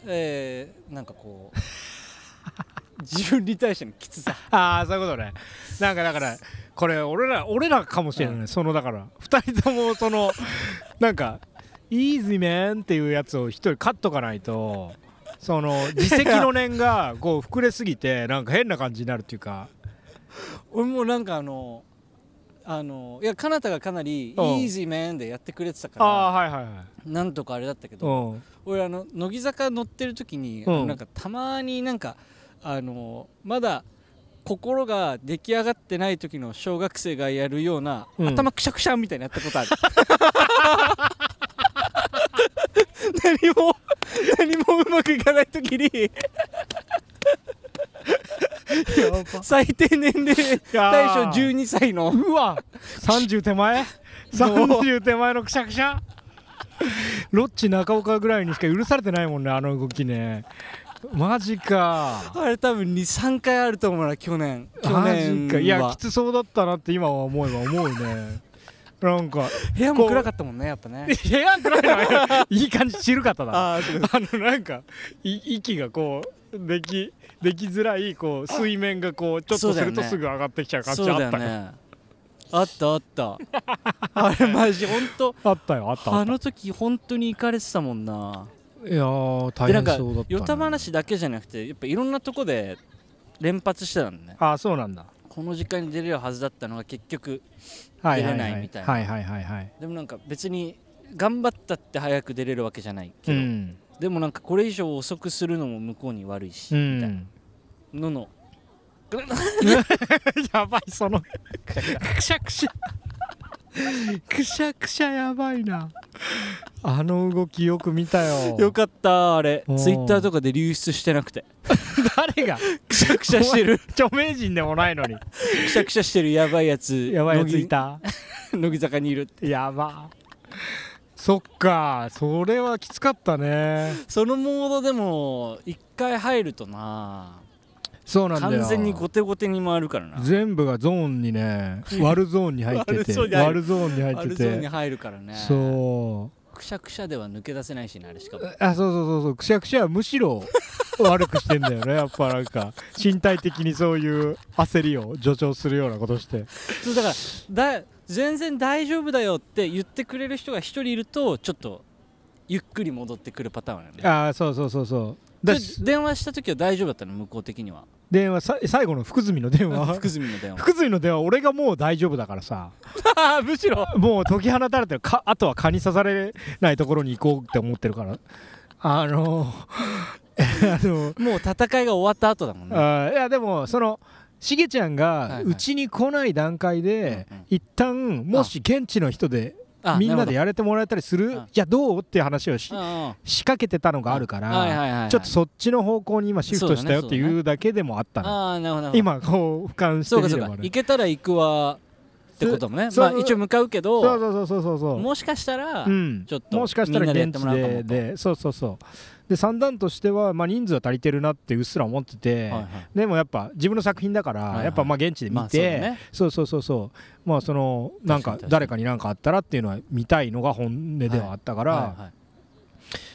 えー、なんかこう 自分に対してのきつさ。ああそういうことね。なんかだからこれ俺ら俺らかもしれない、そのだから。2人ともその なんか「イージーメン」っていうやつを1人カッとかないとその自責の念が こう膨れすぎてなんか変な感じになるっていうか。俺もなんかあのあのいやかなたがかなりイうん。ージーメンでやってくれてたかああらはいはいはい。なんとかあれだったけどうん。俺あの乃木坂乗ってる時に、うん。なんかたまになんかあのまだ心が出来上がってない時の小学生がやるような、うん。頭くしゃくしゃみたいにやったことある。何も何もうまくいかない時に。最低年齢対象12歳の。うわ。30手前？30手前のくしゃくしゃ？ロッチ中岡ぐらいにしか許されてないもんねあの動きね マジか。あれ多分23回あると思うな去年。去マ年いやはきつそうだったなって今は思えば思うね。なんか部屋も暗かったもんねやっぱね。部屋暗いのはいい感じ散るかっただあのなんかい息がこうできできづらいこう水面がこうちょっとするとすぐ上がってきちゃう感じあったね。あったあった。あれマジほんと。あったよあったあの時本当に行かれてたもんないやー大変そうだった、ね、話だけじゃなくてやっぱいろんなとこで連発してたんだね。あそうなんだ。この時間に出れるはずだったのが結局はいはい出れはないみたいな。はいはいはいはい。でもなんか別に頑張ったって早く出れるわけじゃないけど、うん。でもなんかこれ以上遅くするのも向こうに悪いし、うみたいなんのの。やばいそのくしゃくし。ゃ くしゃくしゃやばいな。あの動きよく見たよ。よかったあれ。ツイッターとかで流出してなくて。誰が？くしゃくしゃしてる。著名人でもないのに。くしゃくしゃしてる。やばいやつ。やばいやついた。乃 木乃木坂にいるって。やば。そっか。それはきつかったね。そのモードでも一回入るとなそうなんだよ。完全に後手後手に回るからな。全部がゾーンにね 悪ゾーンに入ってて悪ゾーンに入る。悪ゾーンに入あってるゾーンにて入るからね。そう。くしゃくしゃでは抜け出せないしねあれしかも。あそうそうそうそう。くしゃくしゃはむしろ悪くしてんだよね やっぱなんか。身体的にそういう焦りを助長するようなことして。そうだからだ全然大丈夫だよって言ってくれる人が一人いるとちょっとゆっくり戻ってくるパターンなのね。ああそうそうそうそう。で電話した時は大丈夫だったの？向こう的には電話さ最後の 福住の電話。福住の電話。福住の電話俺がもう大丈夫だからさ。むしろ。もう解き放たれてる。かあとは蚊に刺されないところに行こうって思ってるから。あの あのもう戦いが終わった後だもんね。あーいやでもそのしげちゃんはいはい。うちに来ない段階で、うんうん。一旦もし現地の人であみんなでややれてもらえたりする？うん。じゃあどう？っていう話をしあ仕掛けてたのがあるから、ちょっとそっちの方向に今シフトしたよっていうだけでもあったの、今こう俯瞰してみればね。行けたら行くわってこともね。一応向かうけどそうそうそうそうそう。もしかしたらうん、ちょっともしかしたら現地でそうそうそうで三段としては、まあ、人数は足りてるなってうっすら思ってて、はいはい。でもやっぱ自分の作品だから、はいはい。やっぱまあ現地で見まあそうそうそうそうそう。まあそのなんか誰かに何かあったらっていうのは見たいのが本音ではあったから、はいはい。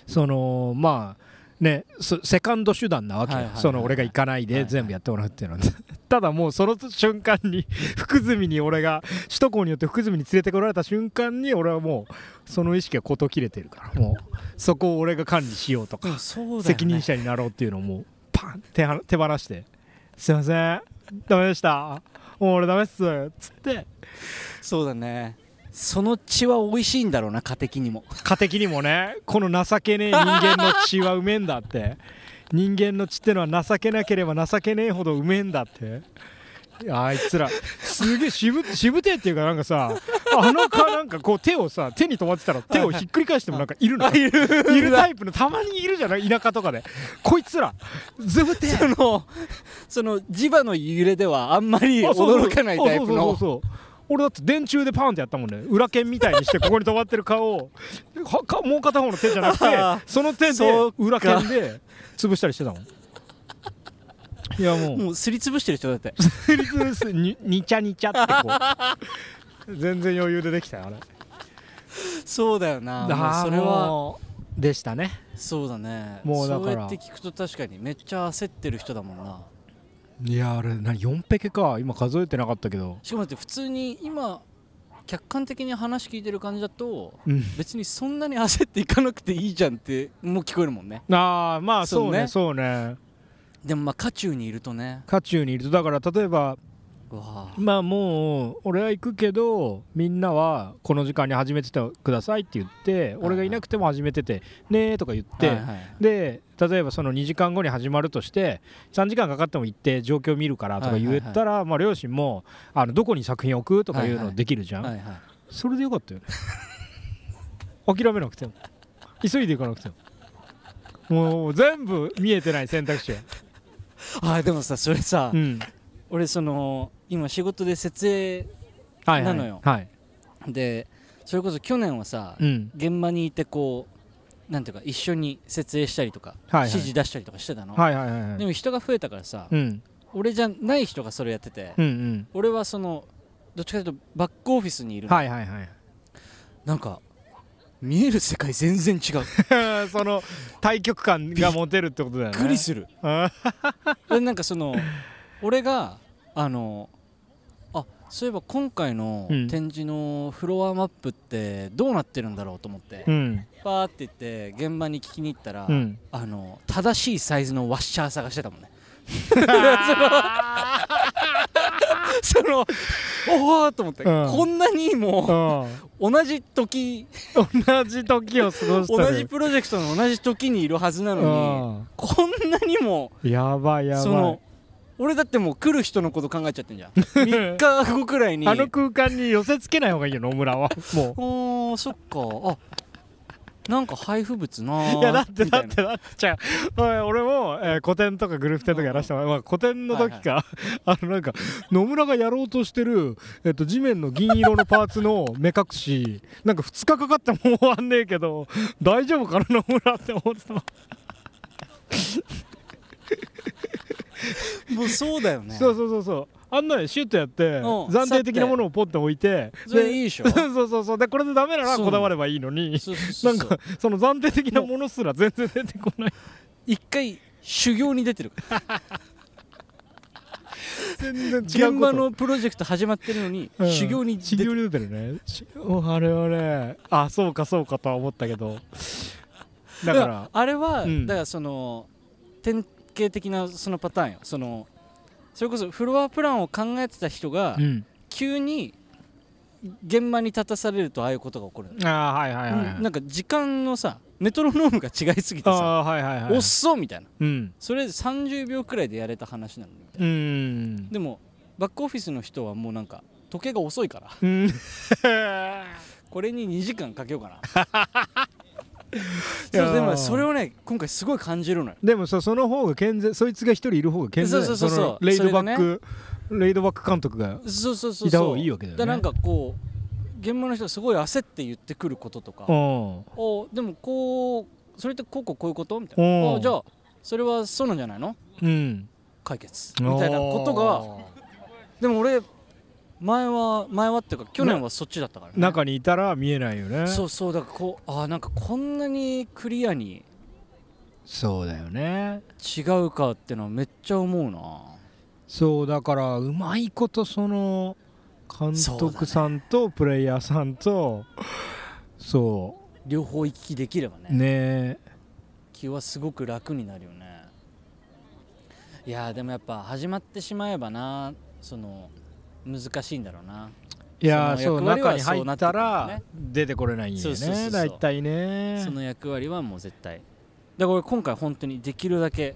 そのまあねそセカンド手段なわけよ、はいはいはいその俺が行かないはいはい。で全部やってもらうっていうのは、ただもうその瞬間に福住に俺が首都高によって福住に連れてこられた瞬間に俺はもうその意識が事切れてるから。もうそこを俺が管理しようとか。ね。責任者になろうっていうのをもうパンって手は手放して「すいません。ダメでした。もう俺ダメっす」っつって。そうだねその血は美味しいんだろうな家的にも。家的にもね。この情けねえ人間の血はうめえんだって。人間の血ってのは情けなければ情けねえほどうめえんだって。あいつらすげえしぶしぶてえっていうかなんかさあのかなんかこう手をさ手に止まってたら手をひっくり返してもなんかいるのいる。いるタイプのたまにいるじゃない？田舎とかで。こいつらずぶてえ。そのその磁場の揺れではあんまり驚かないタイプあそうそうのそうそう俺だって電柱でパンってやったもんね。裏剣みたいにしてここに止まってる顔を。もう片方の手じゃなくてその手で裏剣で潰したりしてたもん。いやもう。もうすりつぶしてる人だって。スリススににちゃにちゃってこう。全然余裕でできたよあれ。そうだよな。それは。でしたね。そうだね。もうだから。そうやって聞くと確かにめっちゃ焦ってる人だもんないやあれ何4ペケか。今数えてなかったけど。しかもだって普通に今客観的に話聞いてる感じだとうん。別にそんなに焦っていかなくていいじゃんってもう聞こえるもんね。ああまあそうねそそうね。でもまあ渦中にいるとね。渦中にいると。だから例えばまあもう俺は行くけどみんなはこの時間に始めててくださいって言って俺がいなくても始めててねーとか言って、で例えばその2時間後に始まるとして3時間かかっても行って状況見るからとか言ったら、まあ、両親もあのどこに作品置くとかいうのできるじゃん、それでよかったよね。諦めなくても。急いで行かなくても。もう全部見えてない選択肢は あーでもさそれさ、うん。俺その今仕事で設営はいはいなのよはい。でそれこそ去年はさ、うん。現場にいてこうなんていうか一緒に設営したりとか、はいはい。指示出したりとかしてたの、はいはいはいはい。でも人が増えたからさ、うん。俺じゃない人がそれやってて、うんうん。俺はそのどっちかというとバックオフィスにいるの、はいはいはいなんか見える世界全然違う。その対極感が持てるってことだよね。びっくりする。あでなんかその俺があのあそういえば今回のうん。展示のフロアマップってどうなってるんだろうと思って、うん。パーって言って現場に聞きに行ったら、うん。あの正しいサイズのワッシャー探してたもんね。そのおおと思って、うん。こんなにもうん。同じ時同じ時を過ごした同じプロジェクトの同じ時にいるはずなのにうん。こんなにもやばいやばい。その俺だってもう来る人のこと考えちゃってんじゃん。3日後くらいに。あの空間に寄せつけない方がいいよ野村は。もおーそっか。あなんか配布物ないやだってだってだってじゃあ俺も、えー個展とかグループ展とかやらせてもらう、まあ、個展の時か、あのなんか野村がやろうとしてる、えっと地面の銀色のパーツの目隠し。なんか2日かかっても終わんねえけど大丈夫かな野村って思ってた もうそうだよね。そうそうそうそう。あんなにシュッとやってん。暫定的なものをポッて置いてそれいいでしょ。そうそうそう。でこれでダメならこだわればいいのに。なんかその暫定的なものすら全然出てこない。一回修行に出てる 全然違う現場のプロジェクト始まってるのに、うん。修行に出て修行に出てるね。しあれはねあそうかそうかとは思ったけど。だから。あれは、うん。だからその典型的なそのパターンよ。そのそれこそフロアプランを考えてた人が、うん。急に現場に立たされるとああいうことが起こる。の、あーはいはいはい、うん。なんか時間のさメトロノームが違いすぎてさあーはいはいはいおっそみたいな。うん。それ30秒くらいでやれた話なのにみたいなうん。でもバックオフィスの人はもうなんか時計が遅いから。うん。これに2時間かけようかなそうでもそれをね今回すごい感じるのよ。でもさその方が健全そいつが一人いる方が健全。そうそうそうそう。のレイドバッそク、レイドバック監督がそうそうそうそう。いた方がいいわけだよね。からなんかこう現場の人がすごい焦って言ってくることとか。うん。おでもこうそれってこうこうこういうことみたいうん。なあじゃあそれはそうなんじゃないの？うん。解決。みたいなことがでも俺前は前はっていうか去年はそっちだったからね。中にいたら見えないよね。そうそうだからこうあーなんかこんなにクリアにそうだよね。違うかってのはめっちゃ思うな。そうだからうまいことその監督さんとプレイヤーさんとそ両方行き来できればね。うね。気はすごく楽になるよね。いやーでもやっぱ始まってしまえばなその難しいんだろうな。いやそう中に入ったら出てこれないんよね。大体ね。その役割はもう絶対。だから俺今回本当にできるだけ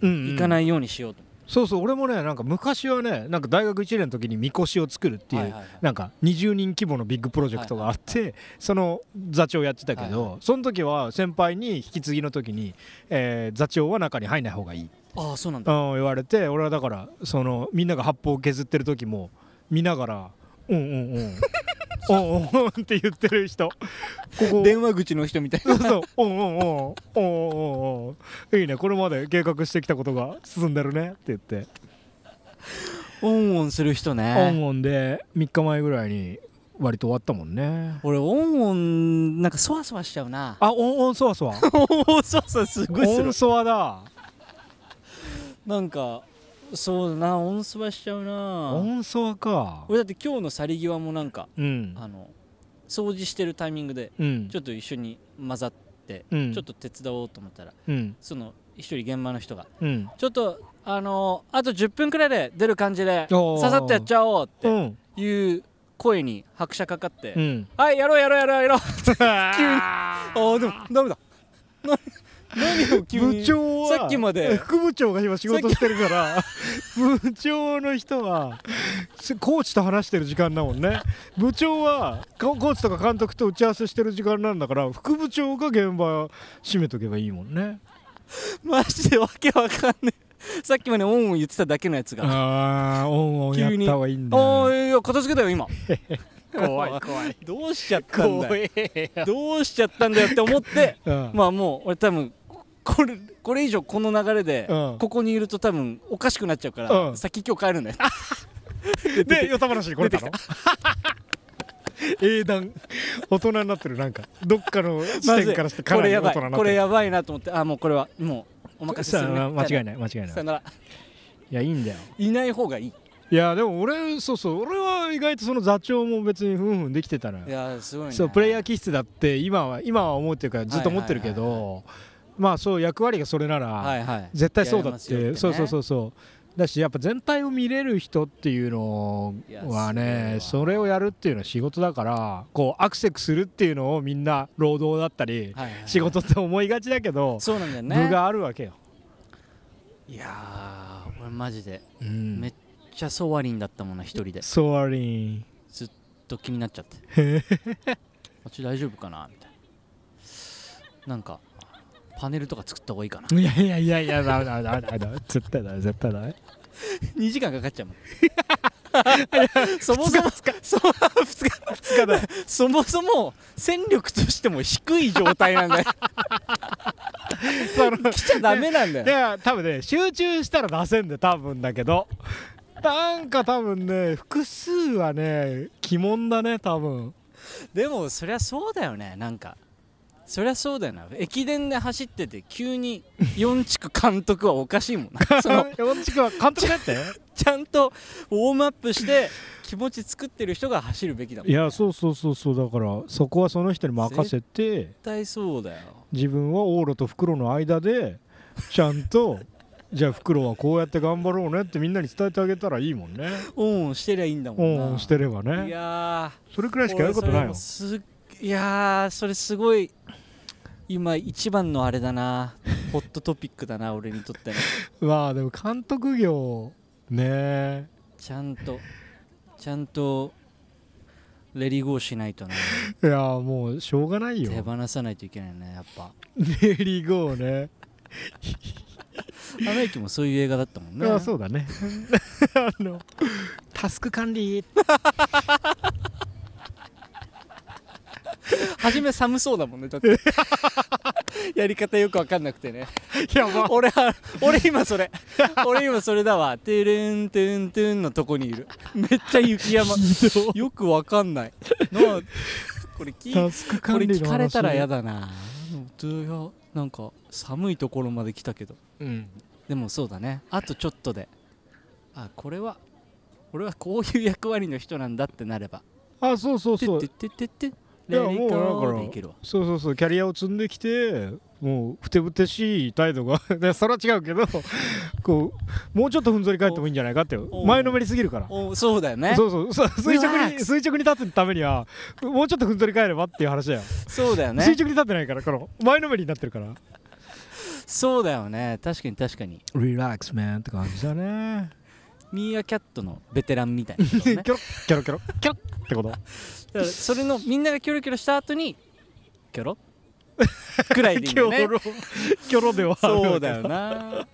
うん行かないようにしようと。そうそう俺もねなんか昔はねなんか大学1年の時にみこしを作るっていう、はいはいはい。なんか20人規模のビッグプロジェクトがあって、その座長やってたけど、はいはその時は先輩に引き継ぎの時に、えー座長は中に入んない方がいい、ああそうなんだ。うん、言われて俺はだからそのみんなが発砲を削ってる時も見ながら「うんうんうん」おんおんおんって言ってる人。ここ。電話口の人みたいな。そうそう、おんおんおん、おんおんおん、いいね、これまで計画してきたことが進んでるね。って言って、オンオンする人オね。ンオンで3日前ぐらいに割と終わったもんね。俺オンオンなんかそわそわしちゃうな。あ、オンオンそわそわ。オンそわそわすごいする。オンそわだ。なんかそうだなオンそわしちゃうオなンそわか。俺だって今日の去り際もなんかうん。あの掃除してるタイミングでうんちょっと一緒に混ざって、うんちょっと手伝おうと思ったらうん。その一人現場の人がうん。ちょっとあのあと10分くらいで出る感じでささっとやっちゃおうってうん。いう声に拍車かかって、うん。はいやろうやろうやろうやろう 急に あーでもダメだ部長は。さっきまで。副部長が今仕事してるから。部長の人はすコーチと話してる時間だもんね。部長はココーチとか監督と打ち合わせしてる時間なんだから副部長が現場閉めとけばいいもんね。マジでわけわかんねえ。さっきまでオンオン言ってただけのやつが。ああオンオンやった方がいいんだ。あよあいや片付けたよ今。怖い怖い。どうしちゃったんだよ。どうしちゃったんだよって思って。うん。まあもう俺多分これこれ以上この流れでうん。ここにいると多分おかしくなっちゃうから、うん。先今日帰るんだよ。でヨタ話に来れたの英断。大人になってるなんか。どっかの視点からしてかなりこれやば大人になってる。い。これやばいなと思って。あもうこれはもうお任せするね。間違いない間違いない。さよなら。いやいいんだよ。いない方がいい。いやでも俺そうそう。俺は意外とその座長も別にふんふんできてたのよ。いやすごいね。そうプレイヤー気質だって今は今は思うっていうかずっと思ってるけはいはいどまあそう役割がそれならはいはい。絶対そうだってそうそうそうそう。だしやっぱ全体を見れる人っていうのはねそれをやるっていうのは仕事だからこうアクセスするっていうのをみんな労働だったりはいはい仕事って思いがちだけどそうなんだよね。部があるわけよ。いやー俺マジで。うん。めっちゃソワリンだったもんな一人で。ずっソアリン。と気になっちゃって。あっち大丈夫かな？みたいな。なんかパネルとか作った方がいいかな。いやいやいやいやダメダメダメダメダメ絶対ダメ絶対ダメ2時間かかっちゃうもん。そもそもそも2日つかないそもそも戦力としても低い状態なんだよ。来ちゃダメなんだいよや多分ね集中したら出せんで多分だけどなんか多分ね複数はね鬼門だね多分。でもそりゃそうだよねなんかそりゃそうだよな。駅伝で走ってて急に4地区監督はおかしいもんな。その四地区は監督だって？ちゃんとウォームアップして気持ち作ってる人が走るべきだもん。いやそうそうそうそう。だからそこはその人に任せて絶対そうだよ。自分は往路と袋の間でちゃんと じゃあ袋はこうやって頑張ろうねってみんなに伝えてあげたらいいもんね。オンオンしてりゃいいんだもんな。うんしてればいねやそれくらいーしかやることないよ俺それもすいやーそれすごい今一番のあれだな。ホットトピックだな俺にとっての。まあでも監督業ね。ちゃんとちゃんとレディーゴーしないとねいやもうしょうがないよ。手放さないといけないねやっぱ。レリーゴーね。アナ雪もそういう映画だったもんね。あそうだね。あのタスク管理初め寒そうだもんねだって。やり方よく分かんなくてね。やば俺は俺今それ俺今それだわ。トゥルントゥントゥンのとこにいる。めっちゃ雪山。よく分かんない。なあこれ聞これ聞かれたら嫌だな。なんか寒いところまで来たけど。うん。でもそうだね。あとちょっとで。あこれは俺はこういう役割の人なんだってなれば。あそうそうそう。てってってってっていやもうそうそうそうキャリアを積んできてもうふてぶてしい態度が でそれは違うけど こうもうちょっとふんぞり返ってもいいんじゃないかってお前のめりすぎるから。おそうだよね。そうそう。そう垂直に垂直に立つためにはもうちょっとふんぞり返ればっていう話だよ、そうだよね。垂直に立ってないからこの前のめりになってるから。そうだよね。確かに確かに。リラックスマンって感じだねミーアキャットのベテランみたいなね。キョロキョロキョロ。キョロ。ってこと？だからそれのみんながキョロキョロした後にキョロ？くらいでいいんキだよね。ョロ。キョロではあるそうだよな。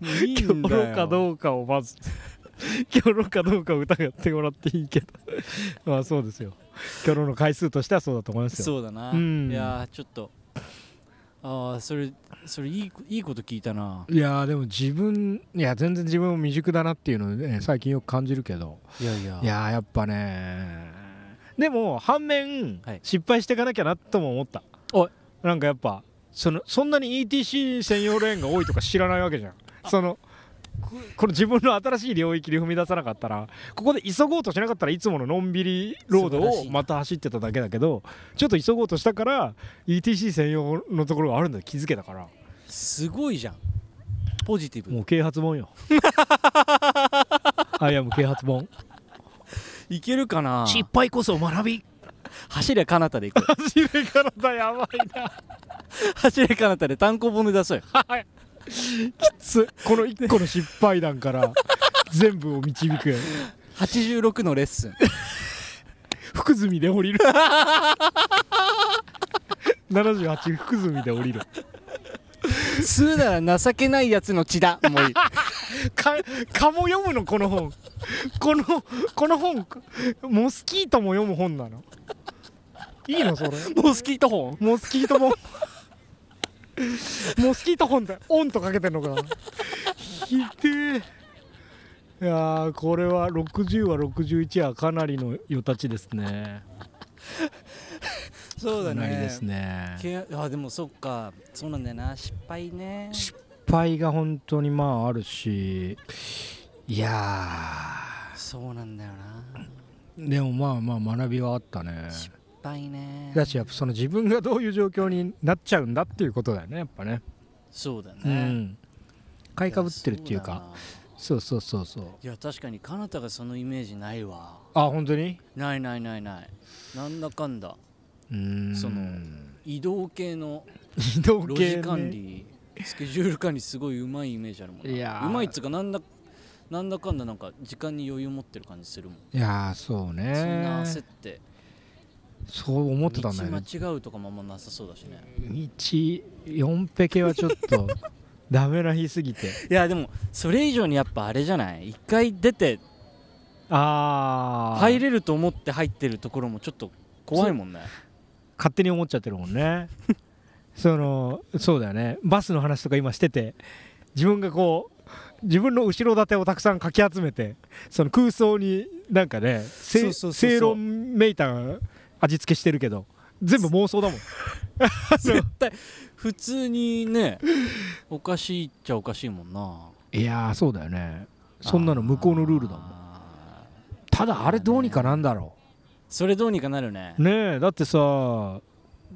キョロかどうかをまず。キョロかどうかを疑ってもらっていいけど。まあそうですよ。キョロの回数としてはそうだと思いますよ。そうだな、うん。いやーちょっとああそれそれいいいいこと聞いたな。いやーでも自分いや全然自分も未熟だなっていうのをね最近よく感じるけど。いやいや。いやーやっぱねでも反面、はい。失敗していかなきゃなとも思った。おい。なんかやっぱそのそんなに ETC 専用レーンが多いとか知らないわけじゃん。そのここの自分の新しい領域に踏み出さなかったらここで急ごうとしなかったらいつもののんびりロードをまた走ってただけだけどちょっと急ごうとしたから ETC 専用のところがあるんだ気づけたから。すごいじゃん。ポジティブ。もう啓発本よ。I am 啓発本。いけるかな？失敗こそ学び。走れかなたで行く 走れ体やばいな。走れかなたで単行本で出そうよ つ。この1個の失敗談から全部を導く。86のレッスン。福住で降りる。78福住で降りる。吸うなら情けないやつの血だもういいかかも読むの？この本。このこの本モスキートも読む本なの？いいのそれ？モスキート本？モスキート本モスキート本ってオンとかけてんのかな。ひでえ。いやーこれは60は61はかなりのよたちですね。そうだかなりねですね。けあでもそっか。そうなんだよな。失敗ね。失敗が本当にまああるし。いやそうなんだよな。ーでもまあまあ学びはあったね。失敗ね。だしやっぱその自分がどういう状況になっちゃうんだっていうことだよねやっぱね。そうだね、うん。買いかぶってるっていうやかそそうそうそうそう。いや確かにかなたがそのイメージないわ。あ本当に？ないないないない。なんだかんだ。うーん。その移動系の移動路系、ね、地管理スケジュール管理すごいうまいイメージあるもんな。いやー。うまいっつうかなんだなんだかんだなんか時間に余裕持ってる感じするもん、いやーそうそんなね焦ってそう思ってたんだよ道ね間違うとかもあんまなさそうだしね。道4ペケはちょっとダメな日すぎて。いやでもそれ以上にやっぱあれじゃない？一回出てああ入れると思って入ってるところもちょっと怖いもんね。勝手に思っちゃってるもんね。そのそうだよね。バスの話とか今してて自分がこう自分の後ろ盾をたくさんかき集めてその空想になんかね正論めいた味付けしてるけど。全部妄想だもん。絶対普通にねおかしいっちゃおかしいもんな。いやーそうだよね。そんなの向こうのルールだもん。あただあれどうにかなんだろそれどうにかなるね。うねえだってさ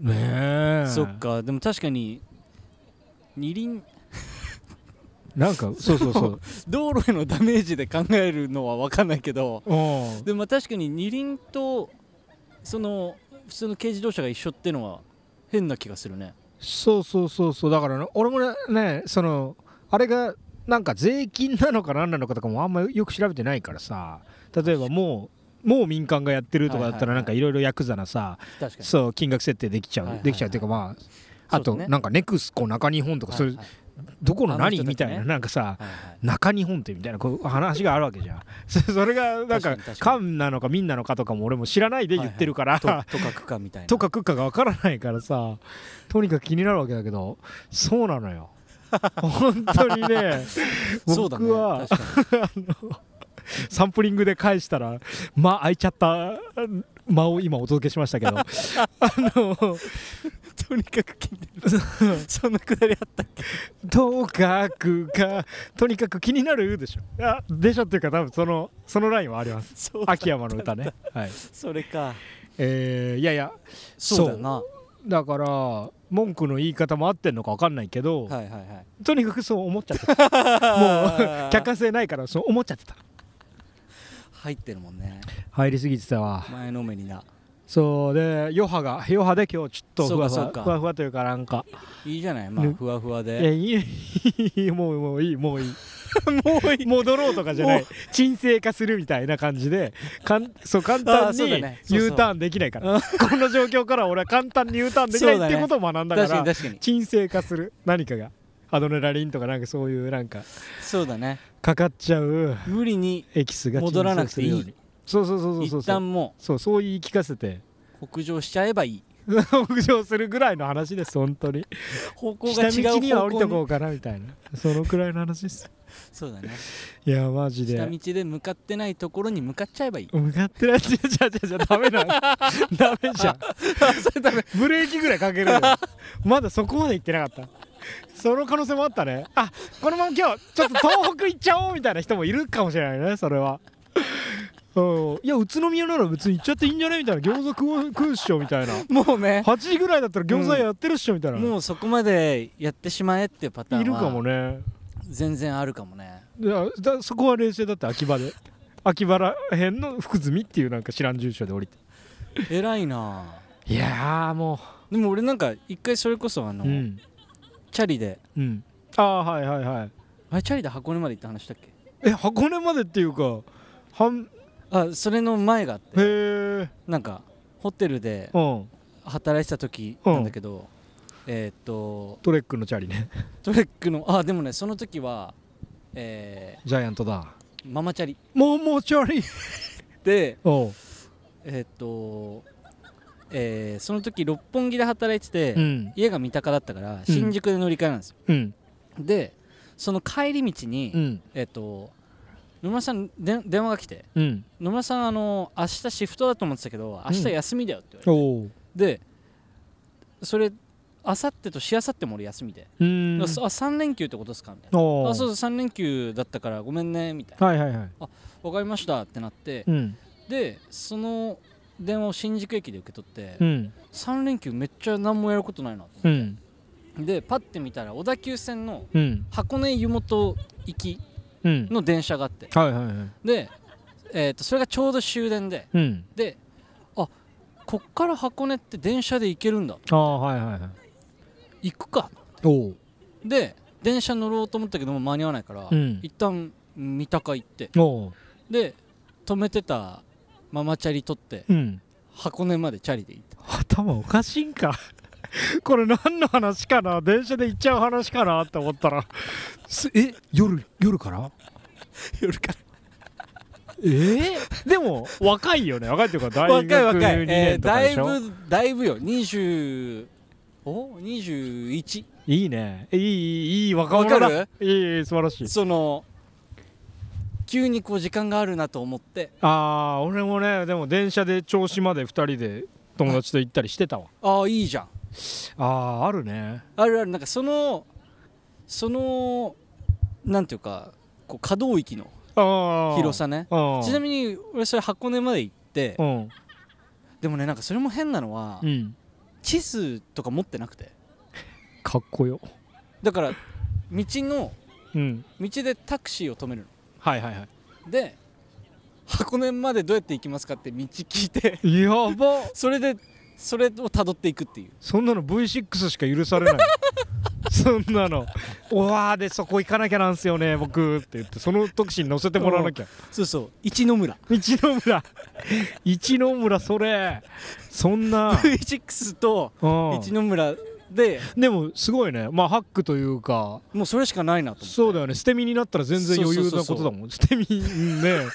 ねえ。そっか。でも確かに二輪。なんかそうそうそう。道路へのダメージで考えるのは分かんないけど。うん。でもまあ確かに二輪とその普通の軽自動車が一緒ってのは変な気がするね。そうそうそうそう。だからね俺もねそのあれがなんか税金なのか何なのかとかもあんまよく調べてないからさ。例えばもうもう民間がやってるとかだったらなんかいろい。ろヤクザなさそう金額設定できちゃうできちゃうっていうかまああとなんかネクスコ中日本とかそれはい。はいどこの何？みたいな。なんかさ中日本ってみたいなこう話があるわけじゃん。そ それがなんか確かなのか民なのかとかも俺も知らないで言ってるから、ととかくかみたいな。とかくかが分からないからさとにかく気になるわけだけどそうなのよ。本当にね。そうだね。僕は サンプリングで返したら間空いちゃった間を今お届けしましたけど。あのとにかく気になる。そんなくだりあったっけ？とかくか。とにかく気になるでしょ。いやでしょっていうか多分そのそのラインはあります。秋山の歌ね。はい。それか。えー、いやいや。そうだよなはだから文句の言い方も合ってんのか分かんないけど、いはいはい。とにかくそう思っちゃってた。もう客観性ないからそう思っちゃってた。入ってるもんね。入りすぎてたわ。前のめりなそうで余波が余波で今日ちょっとふわふわふわふわというかなんか。いいじゃない？まあね。ふわふわで。いいいいもうもういいもういい。もういい。戻ろうとかじゃない。沈静化するみたいな感じで。かんそう簡あ単に U ターンできないから。この状況から俺は簡単に U ターンできないっていうことを学んだから沈静化する。何かが。アドレナリンとかなんかそういうなんかそうだね。かかっちゃう。無理にエキスが戻らなくていいそうそうそうそうそう。一旦もそうそう言い聞かせて。う北上しちゃえばいい。北上するぐらいの話です本当に。方向が下違う道に。は降りとこうかなみたいな。そのくらいの話です。そうだねいやマジ下で道で向かってないところに向かっちゃえばいい。向かってない。じゃじゃじゃじゃダメな ダメじゃん。それダメ。ブレーキぐらいかける。よ まだそこまで行ってなかった。その可能性もあったね。あこのまま今日ちょっと東北行っちゃおうみたいな人もいるかもしれないねそれはうん。いや宇都宮なら別に行っちゃっていいんじゃねみたいな餃子食う食うっしょみたいな。もうね。8時ぐらいだったら餃子やってるっしょみたいな、もうそこまでやってしまえっていうパターンはいるかもね。全然あるかもね。いやだそこは冷静だって秋葉で。秋葉らへんの福住っていうなんか知らん住所で降りて。偉いな。いやーもでも俺なんか一回それこそあの、ううん。チャリで。うん。ああはいはいはい。あれチャリで箱根まで行った話したっけ？え箱根までっていうかはんあそれの前があってなんかホテルでうん。働いてた時なんだけど、えーっとトレックのチャリね。トレックのあでもねその時はえジャイアントだ。ーママチャリ。もうもうチャリ。でえーっとえーその時六本木で働いてて、うん。家が三鷹だったから新宿で乗り換えなんですよ、うん。でその帰り道に、うん。えっ、と野村さんで電話が来てうん。野村さんあの明日シフトだと思ってたけど明日休みだよって言われて、おう。でそれ明後日としあさっても俺休みで、うん。あ3連休ってことですかみたいな。あそうそう3連休だったからごめんねみたいな。はいはいはい。わかりましたってなって。うん。でその電話を新宿駅で受け取って、うん。3連休めっちゃ何もやることないなとうん。でパッて見たら小田急線のうん。箱根湯本行きうんの電車があって。はいはいはい。で、えー、とそれがちょうど終電で。うん。であこっから箱根って電車で行けるんだ。ああはいはいはい。行くか。おう。で電車乗ろうと思ったけども間に合わないから、うん。一旦三鷹行って。で止めてたママチャリ取ってうん。箱根までチャリで行った。頭おかしいんか これ何の話かな？電車で行っちゃう話かなって思ったら。すえ夜夜から？夜から。え？ー、でも若いよね。若いっていうか大学若い若い、2え年ーだいとかでしょ、ぶだいぶよ。20お？21いいね。いいいい若わ者だ。かる？いいいい素晴らしい。その急にこう時間があるなと思って。ああ俺もねでも電車で銚子まで2人で友達と行ったりしてたわ。ああいいじゃんあああるね。あるあるなんかそのそのなんていうかこう可動域の広さね。あちなみに俺それ箱根まで行ってうん。でもねなんかそれも変なのはうん。地図とか持ってなくて。かっこよ。だから道のうん。道でタクシーを止めるはいはいはので箱根までどうやって行きますかって道聞いて。いやば。それでそれを辿っていくっていう。そんなの V6 しか許されない。そんなの「うわーでそこ行かなきゃなんすよね僕」って言ってその特使に乗せてもらわなきゃ。そうそう。一の村。一の村。一の村それ。そんな。V6 とうん。一の村ででもすごいね。まあハックというか。もうそれしかないなとそうだよね。捨て身になったら全然余裕なことだもん。捨て身 うんね。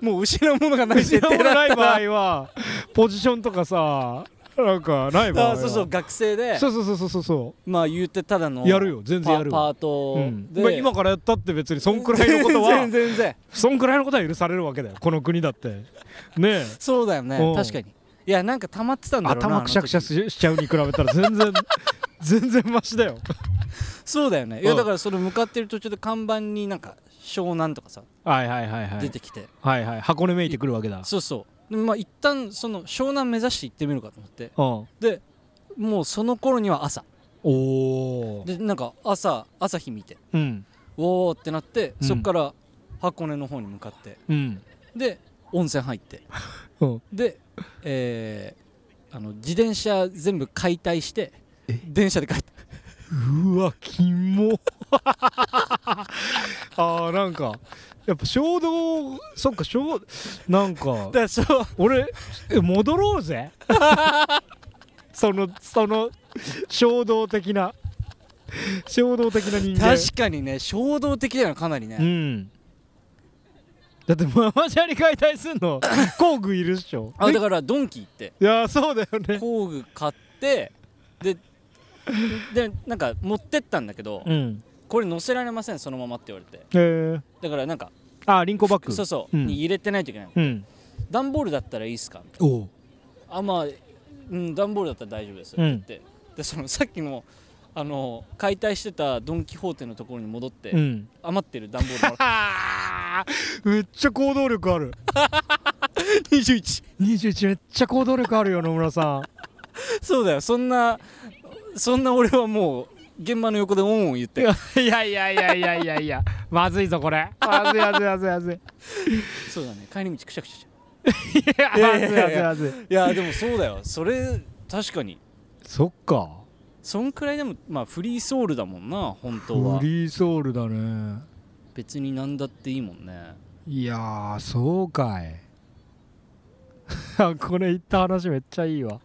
もう失うものがない失うものない場合はポジションとかさなんかない場合はあそうそう学生で。そうそうそうそうそう。そまあ言うてただの。うやるよ。全然やるわパパート。うん。で、まあ、今からやったって別にそんくらいのことは全然全然。そんくらいのことは許されるわけだよ。この国だって。ねえ。そうだよね。うん。確かにいやなんか溜まってたんだろうな頭くしゃくしゃししちゃうに比べたら全然 全然マシだよ。そうだよね。いやだからその向かってる途中で看板になんか湘南とかさはいはいはいはい。出てきて。はいはい。箱根めいてくるわけだ。そうそう。でまあ一旦その湘南目指して行ってみるかと思って。うん。でもうその頃には朝。おおでなんか朝朝日見て。うん。おーってなってうん。そっから箱根の方に向かって。うん。で温泉入って。うん。で、えーあの自転車全部解体して電車で帰った。うわキモ。あーなんかやっぱ衝動そっか衝なんかだそう俺え戻ろうぜ。そのその衝動的な衝動的な人間。確かにね衝動的だよねかなりね、うんだってママチャリ解体すんの？工具いるっしょ？あだからドンキ行って。いやそうだよね。工具買ってででなんか持ってったんだけど、うん。これ乗せられませんそのままって言われて。え。ー、だからなんかあリンコバッグ。そうそう、うん。に入れてないといけないうん。段ボールだったらいいっすか？おう。あまあうん段ボールだったら大丈夫ですってうん言って、でそのさっきのあの解体してたドン・キホーテのところに戻って、うん。余ってる段ボールもらっ めっちゃ行動力ある。て21 21めっちゃ行動力あるよ野村さん。そうだよ。そんなそんな俺はもう現場の横でオンオン言っていやいやいやいやいやいや。まずいぞこれ。まずいまずいまずいまずい。そうだね。帰り道くしゃくしゃしちゃいやまずいまずいまずい。ういやでもそうだよ。それ確かに。そっかそんくらいでもまあフリーソウルだもんな本当は。フリーソウルだね。別に何だっていいもんね。いやーそうかい。あ これ言った話めっちゃいいわ。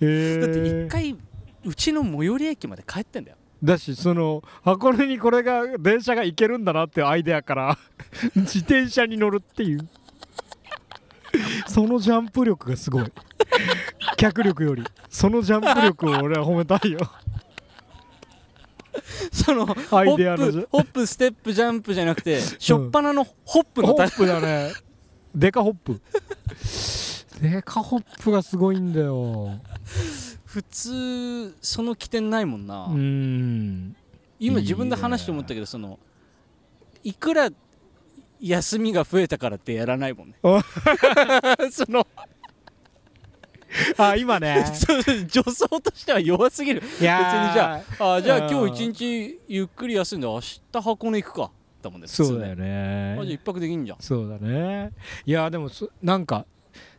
へえだって一回うちの最寄り駅まで帰ってんだよ。だしその箱根にこれが電車が行けるんだなっていうアイデアから自転車に乗るっていうそのジャンプ力がすごい。脚力より。そのジャンプ力を俺は褒めたいよ。そのホアイデアのップホップステップジャンプじゃなくてしょっぱなのホップのたホップだね。デカホップ。デカホップがすごいんだよ。普通その起点ないもんな、うーん。今自分で話して思ったけどそのいくら休みが増えたからってやらないもんね。その。あ今ね。そう助走としては弱すぎる。いやー。別にじゃあじゃあうん今日一日ゆっくり休んで明日箱根行くかだもんねそうだよね。あじゃあ一泊できんじゃん。そうだね。いやでもそなんか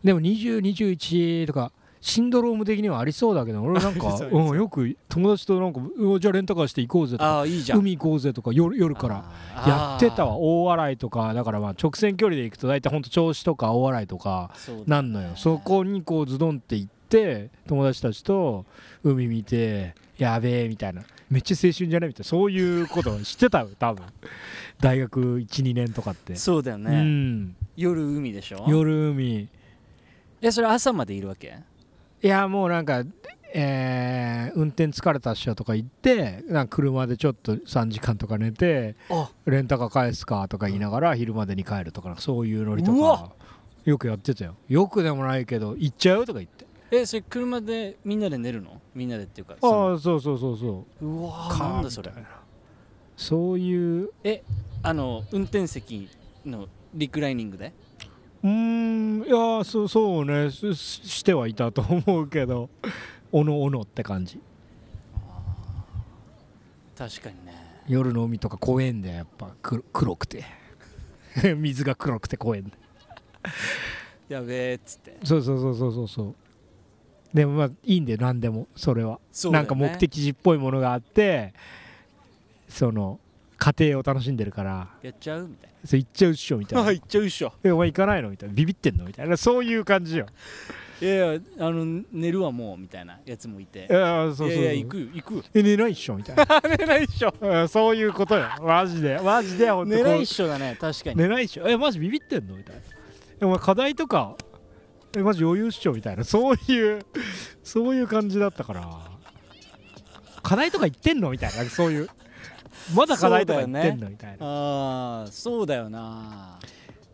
でも2021とかシンドローム的にはありそうだけど俺なんか、うん、よく友達となんかうじゃあレンタカーして行こうぜとかああいいじゃん。海行こうぜとか夜夜からやってたわ。大洗とかだからまあ直線距離で行くと大体ほんと銚子とか大洗とかなんのよ。そこにこうズドンって行って友達たちと海見てやべえみたいな。めっちゃ青春じゃないみたいな。そういうこと知ってたよ多分。大学12年とかって、うそうだよね、ん。夜海でしょ？夜海。えそれ朝までいるわけ？いやもうなんかえー運転疲れたっしょとか言ってなんか車でちょっと3時間とか寝てあ。レンタカー返すかとか言いながら昼までに帰るとかそういうノリとかよくやってたよ。よくでもないけど行っちゃうとか言って。えそれ車でみんなで寝るの？みんなでっていうかそああそうそうそうそうのう。わな。んだそれ。そういうあの運転席のリクライニングで？うーんいやーそうそうねししてはいたと思うけど おのおのって感じ。確かにね。夜の海とか怖えんだよやっぱ。黒黒くて。水が黒くて怖えんだよ。やべえっつって。そうそうそうそうそう。そうでもまあいいんだよ何でもそれは。そね。なんか目的地っぽいものがあってその家庭を楽しんでるから。やっちゃう？みたいそれ行っちゃうっしょみたいな。な 行っちゃうっしょ。えお前行かないの？みたいな。ビビってんのみたいなそういう感じよ。いやいやあの寝るわもうみたいなやつもいて。いやそうそういやいや行くよ行くよ。え寝ないっしょみたいな。寝ないっしょ。うん そういうことよ。マジで。マジで本当寝ないっしょだね確かに。寝ないっしょ。えマジビビってんの？みたいな。えお前課題とかえマジ余裕っしょみたいな。そういうそういう感じだったから。課題とか言ってんの？みたいな。そういうまだ課題とか言ってんの、みたいな。ああそうだよな。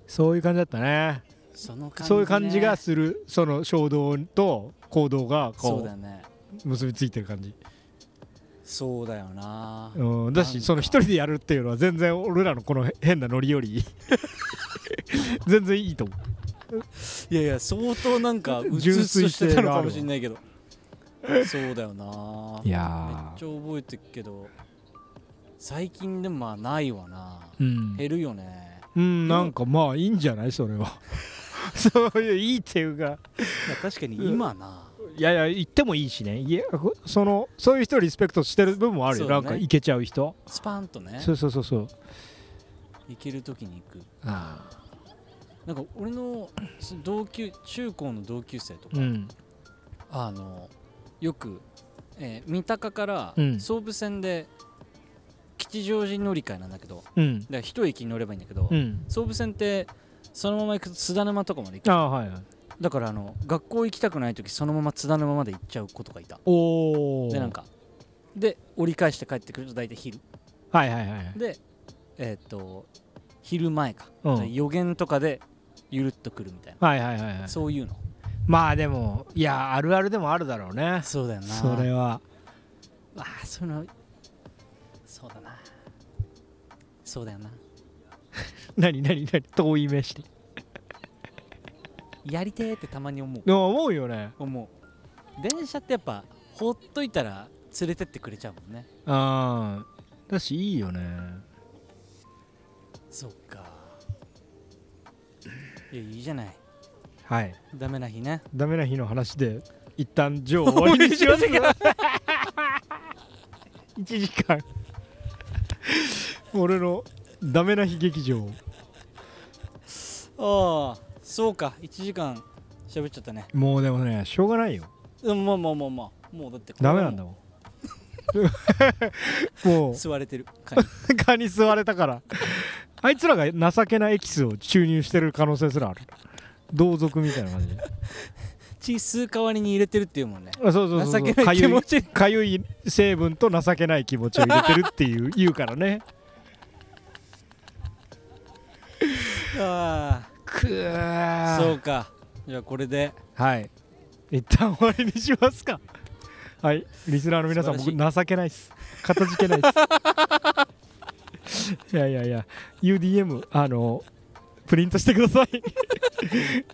そういう感じだったね。その感じ、ね、そういう感じがするその衝動と行動がこうね。結びついてる感じ、そうだよな。うん、だしその一人でやるっていうのは全然俺らのこの変なノリより 全然いいと思いやいや相当なんかうつ純うつしてたのかもしれないけど。そうだよな。ういやめっちゃ覚えてるけど最近でもまあないわな。うん、減るよね。うん、なんかまあいいんじゃないそれは。そういういいっていうか。まあ確かに今な。いやいや言ってもいいしね。いやそのそういう人をリスペクトしてる部分もあるよ、ね。なんかいけちゃう人。スパンとね。そうそうそうそう。行ける時に行く。あ。なんか俺の同級中高の同級生とか、うん。あのよく、えー三鷹からうん。総武線で吉祥寺乗り換えなんだけどだかうんら一駅に乗ればいいんだけど、うん。総武線ってそのまま行くと津田沼とかまで行くああはいはい。だからあの学校行きたくない時そのまま津田沼まで行っちゃう子とかいた。おおでなんか。で折り返して帰ってくると大体昼。はいはいはいでえーっと昼前か、うん。予言とかでゆるっとくるみたいな、はいはいはいはい。そういうの。まあでもいやあるあるでもあるだろうね。そうだよな。それは。ああそういうのそうだよな。何何何遠い目して。やりてーってたまに思う。思うよね。思う。電車ってやっぱほっといたら連れてってくれちゃうもんね。ああだしいいよね。そっか。いやいいじゃない。はい。ダメな日ね。ダメな日の話で一旦ジョー終わりにします か1時間俺のダメな日劇場ああそうか。1時間喋っちゃったね。もうでもねしょうがないよ。でもまあまあまあまあ。もうだってダメなんだもん。もう。吸われてる。蚊に蚊に吸われたから。あいつらが情けないエキスを注入してる可能性すらある。同族みたいな感じで。血吸う代わりに入れてるっていうもんね。あそうそうそうそう。情けない気持ち。かゆいかゆい成分と情けない気持ちを入れてるっていう言うからねあくあー。そうか。じゃあこれで。はい。一旦終わりにしますか。はい。リスナーの皆さん僕情けないっす。かたじけないっす。いやいやいや。UDM あのプリントしてください、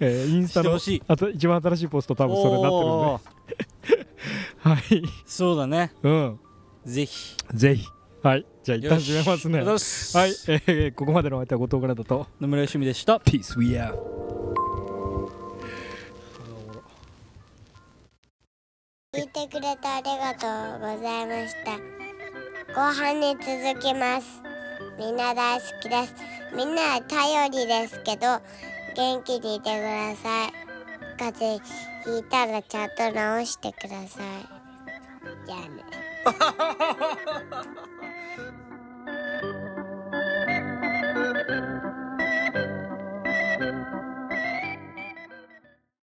えーインスタのあと一番新しいポスト多分それになってるんで。はい。そうだね。うん。ぜひ。ぜひはい。じゃあ一旦締めますね。はい、えーここまでのお相手は後藤からだと。野村よしみでした。Peace we out 聞いてくれてありがとうございました。後半に続きます。みんな大好きです。みんな頼りですけど元気にいてください。風邪ひいたらちゃんと治してください。じゃあね Thank you.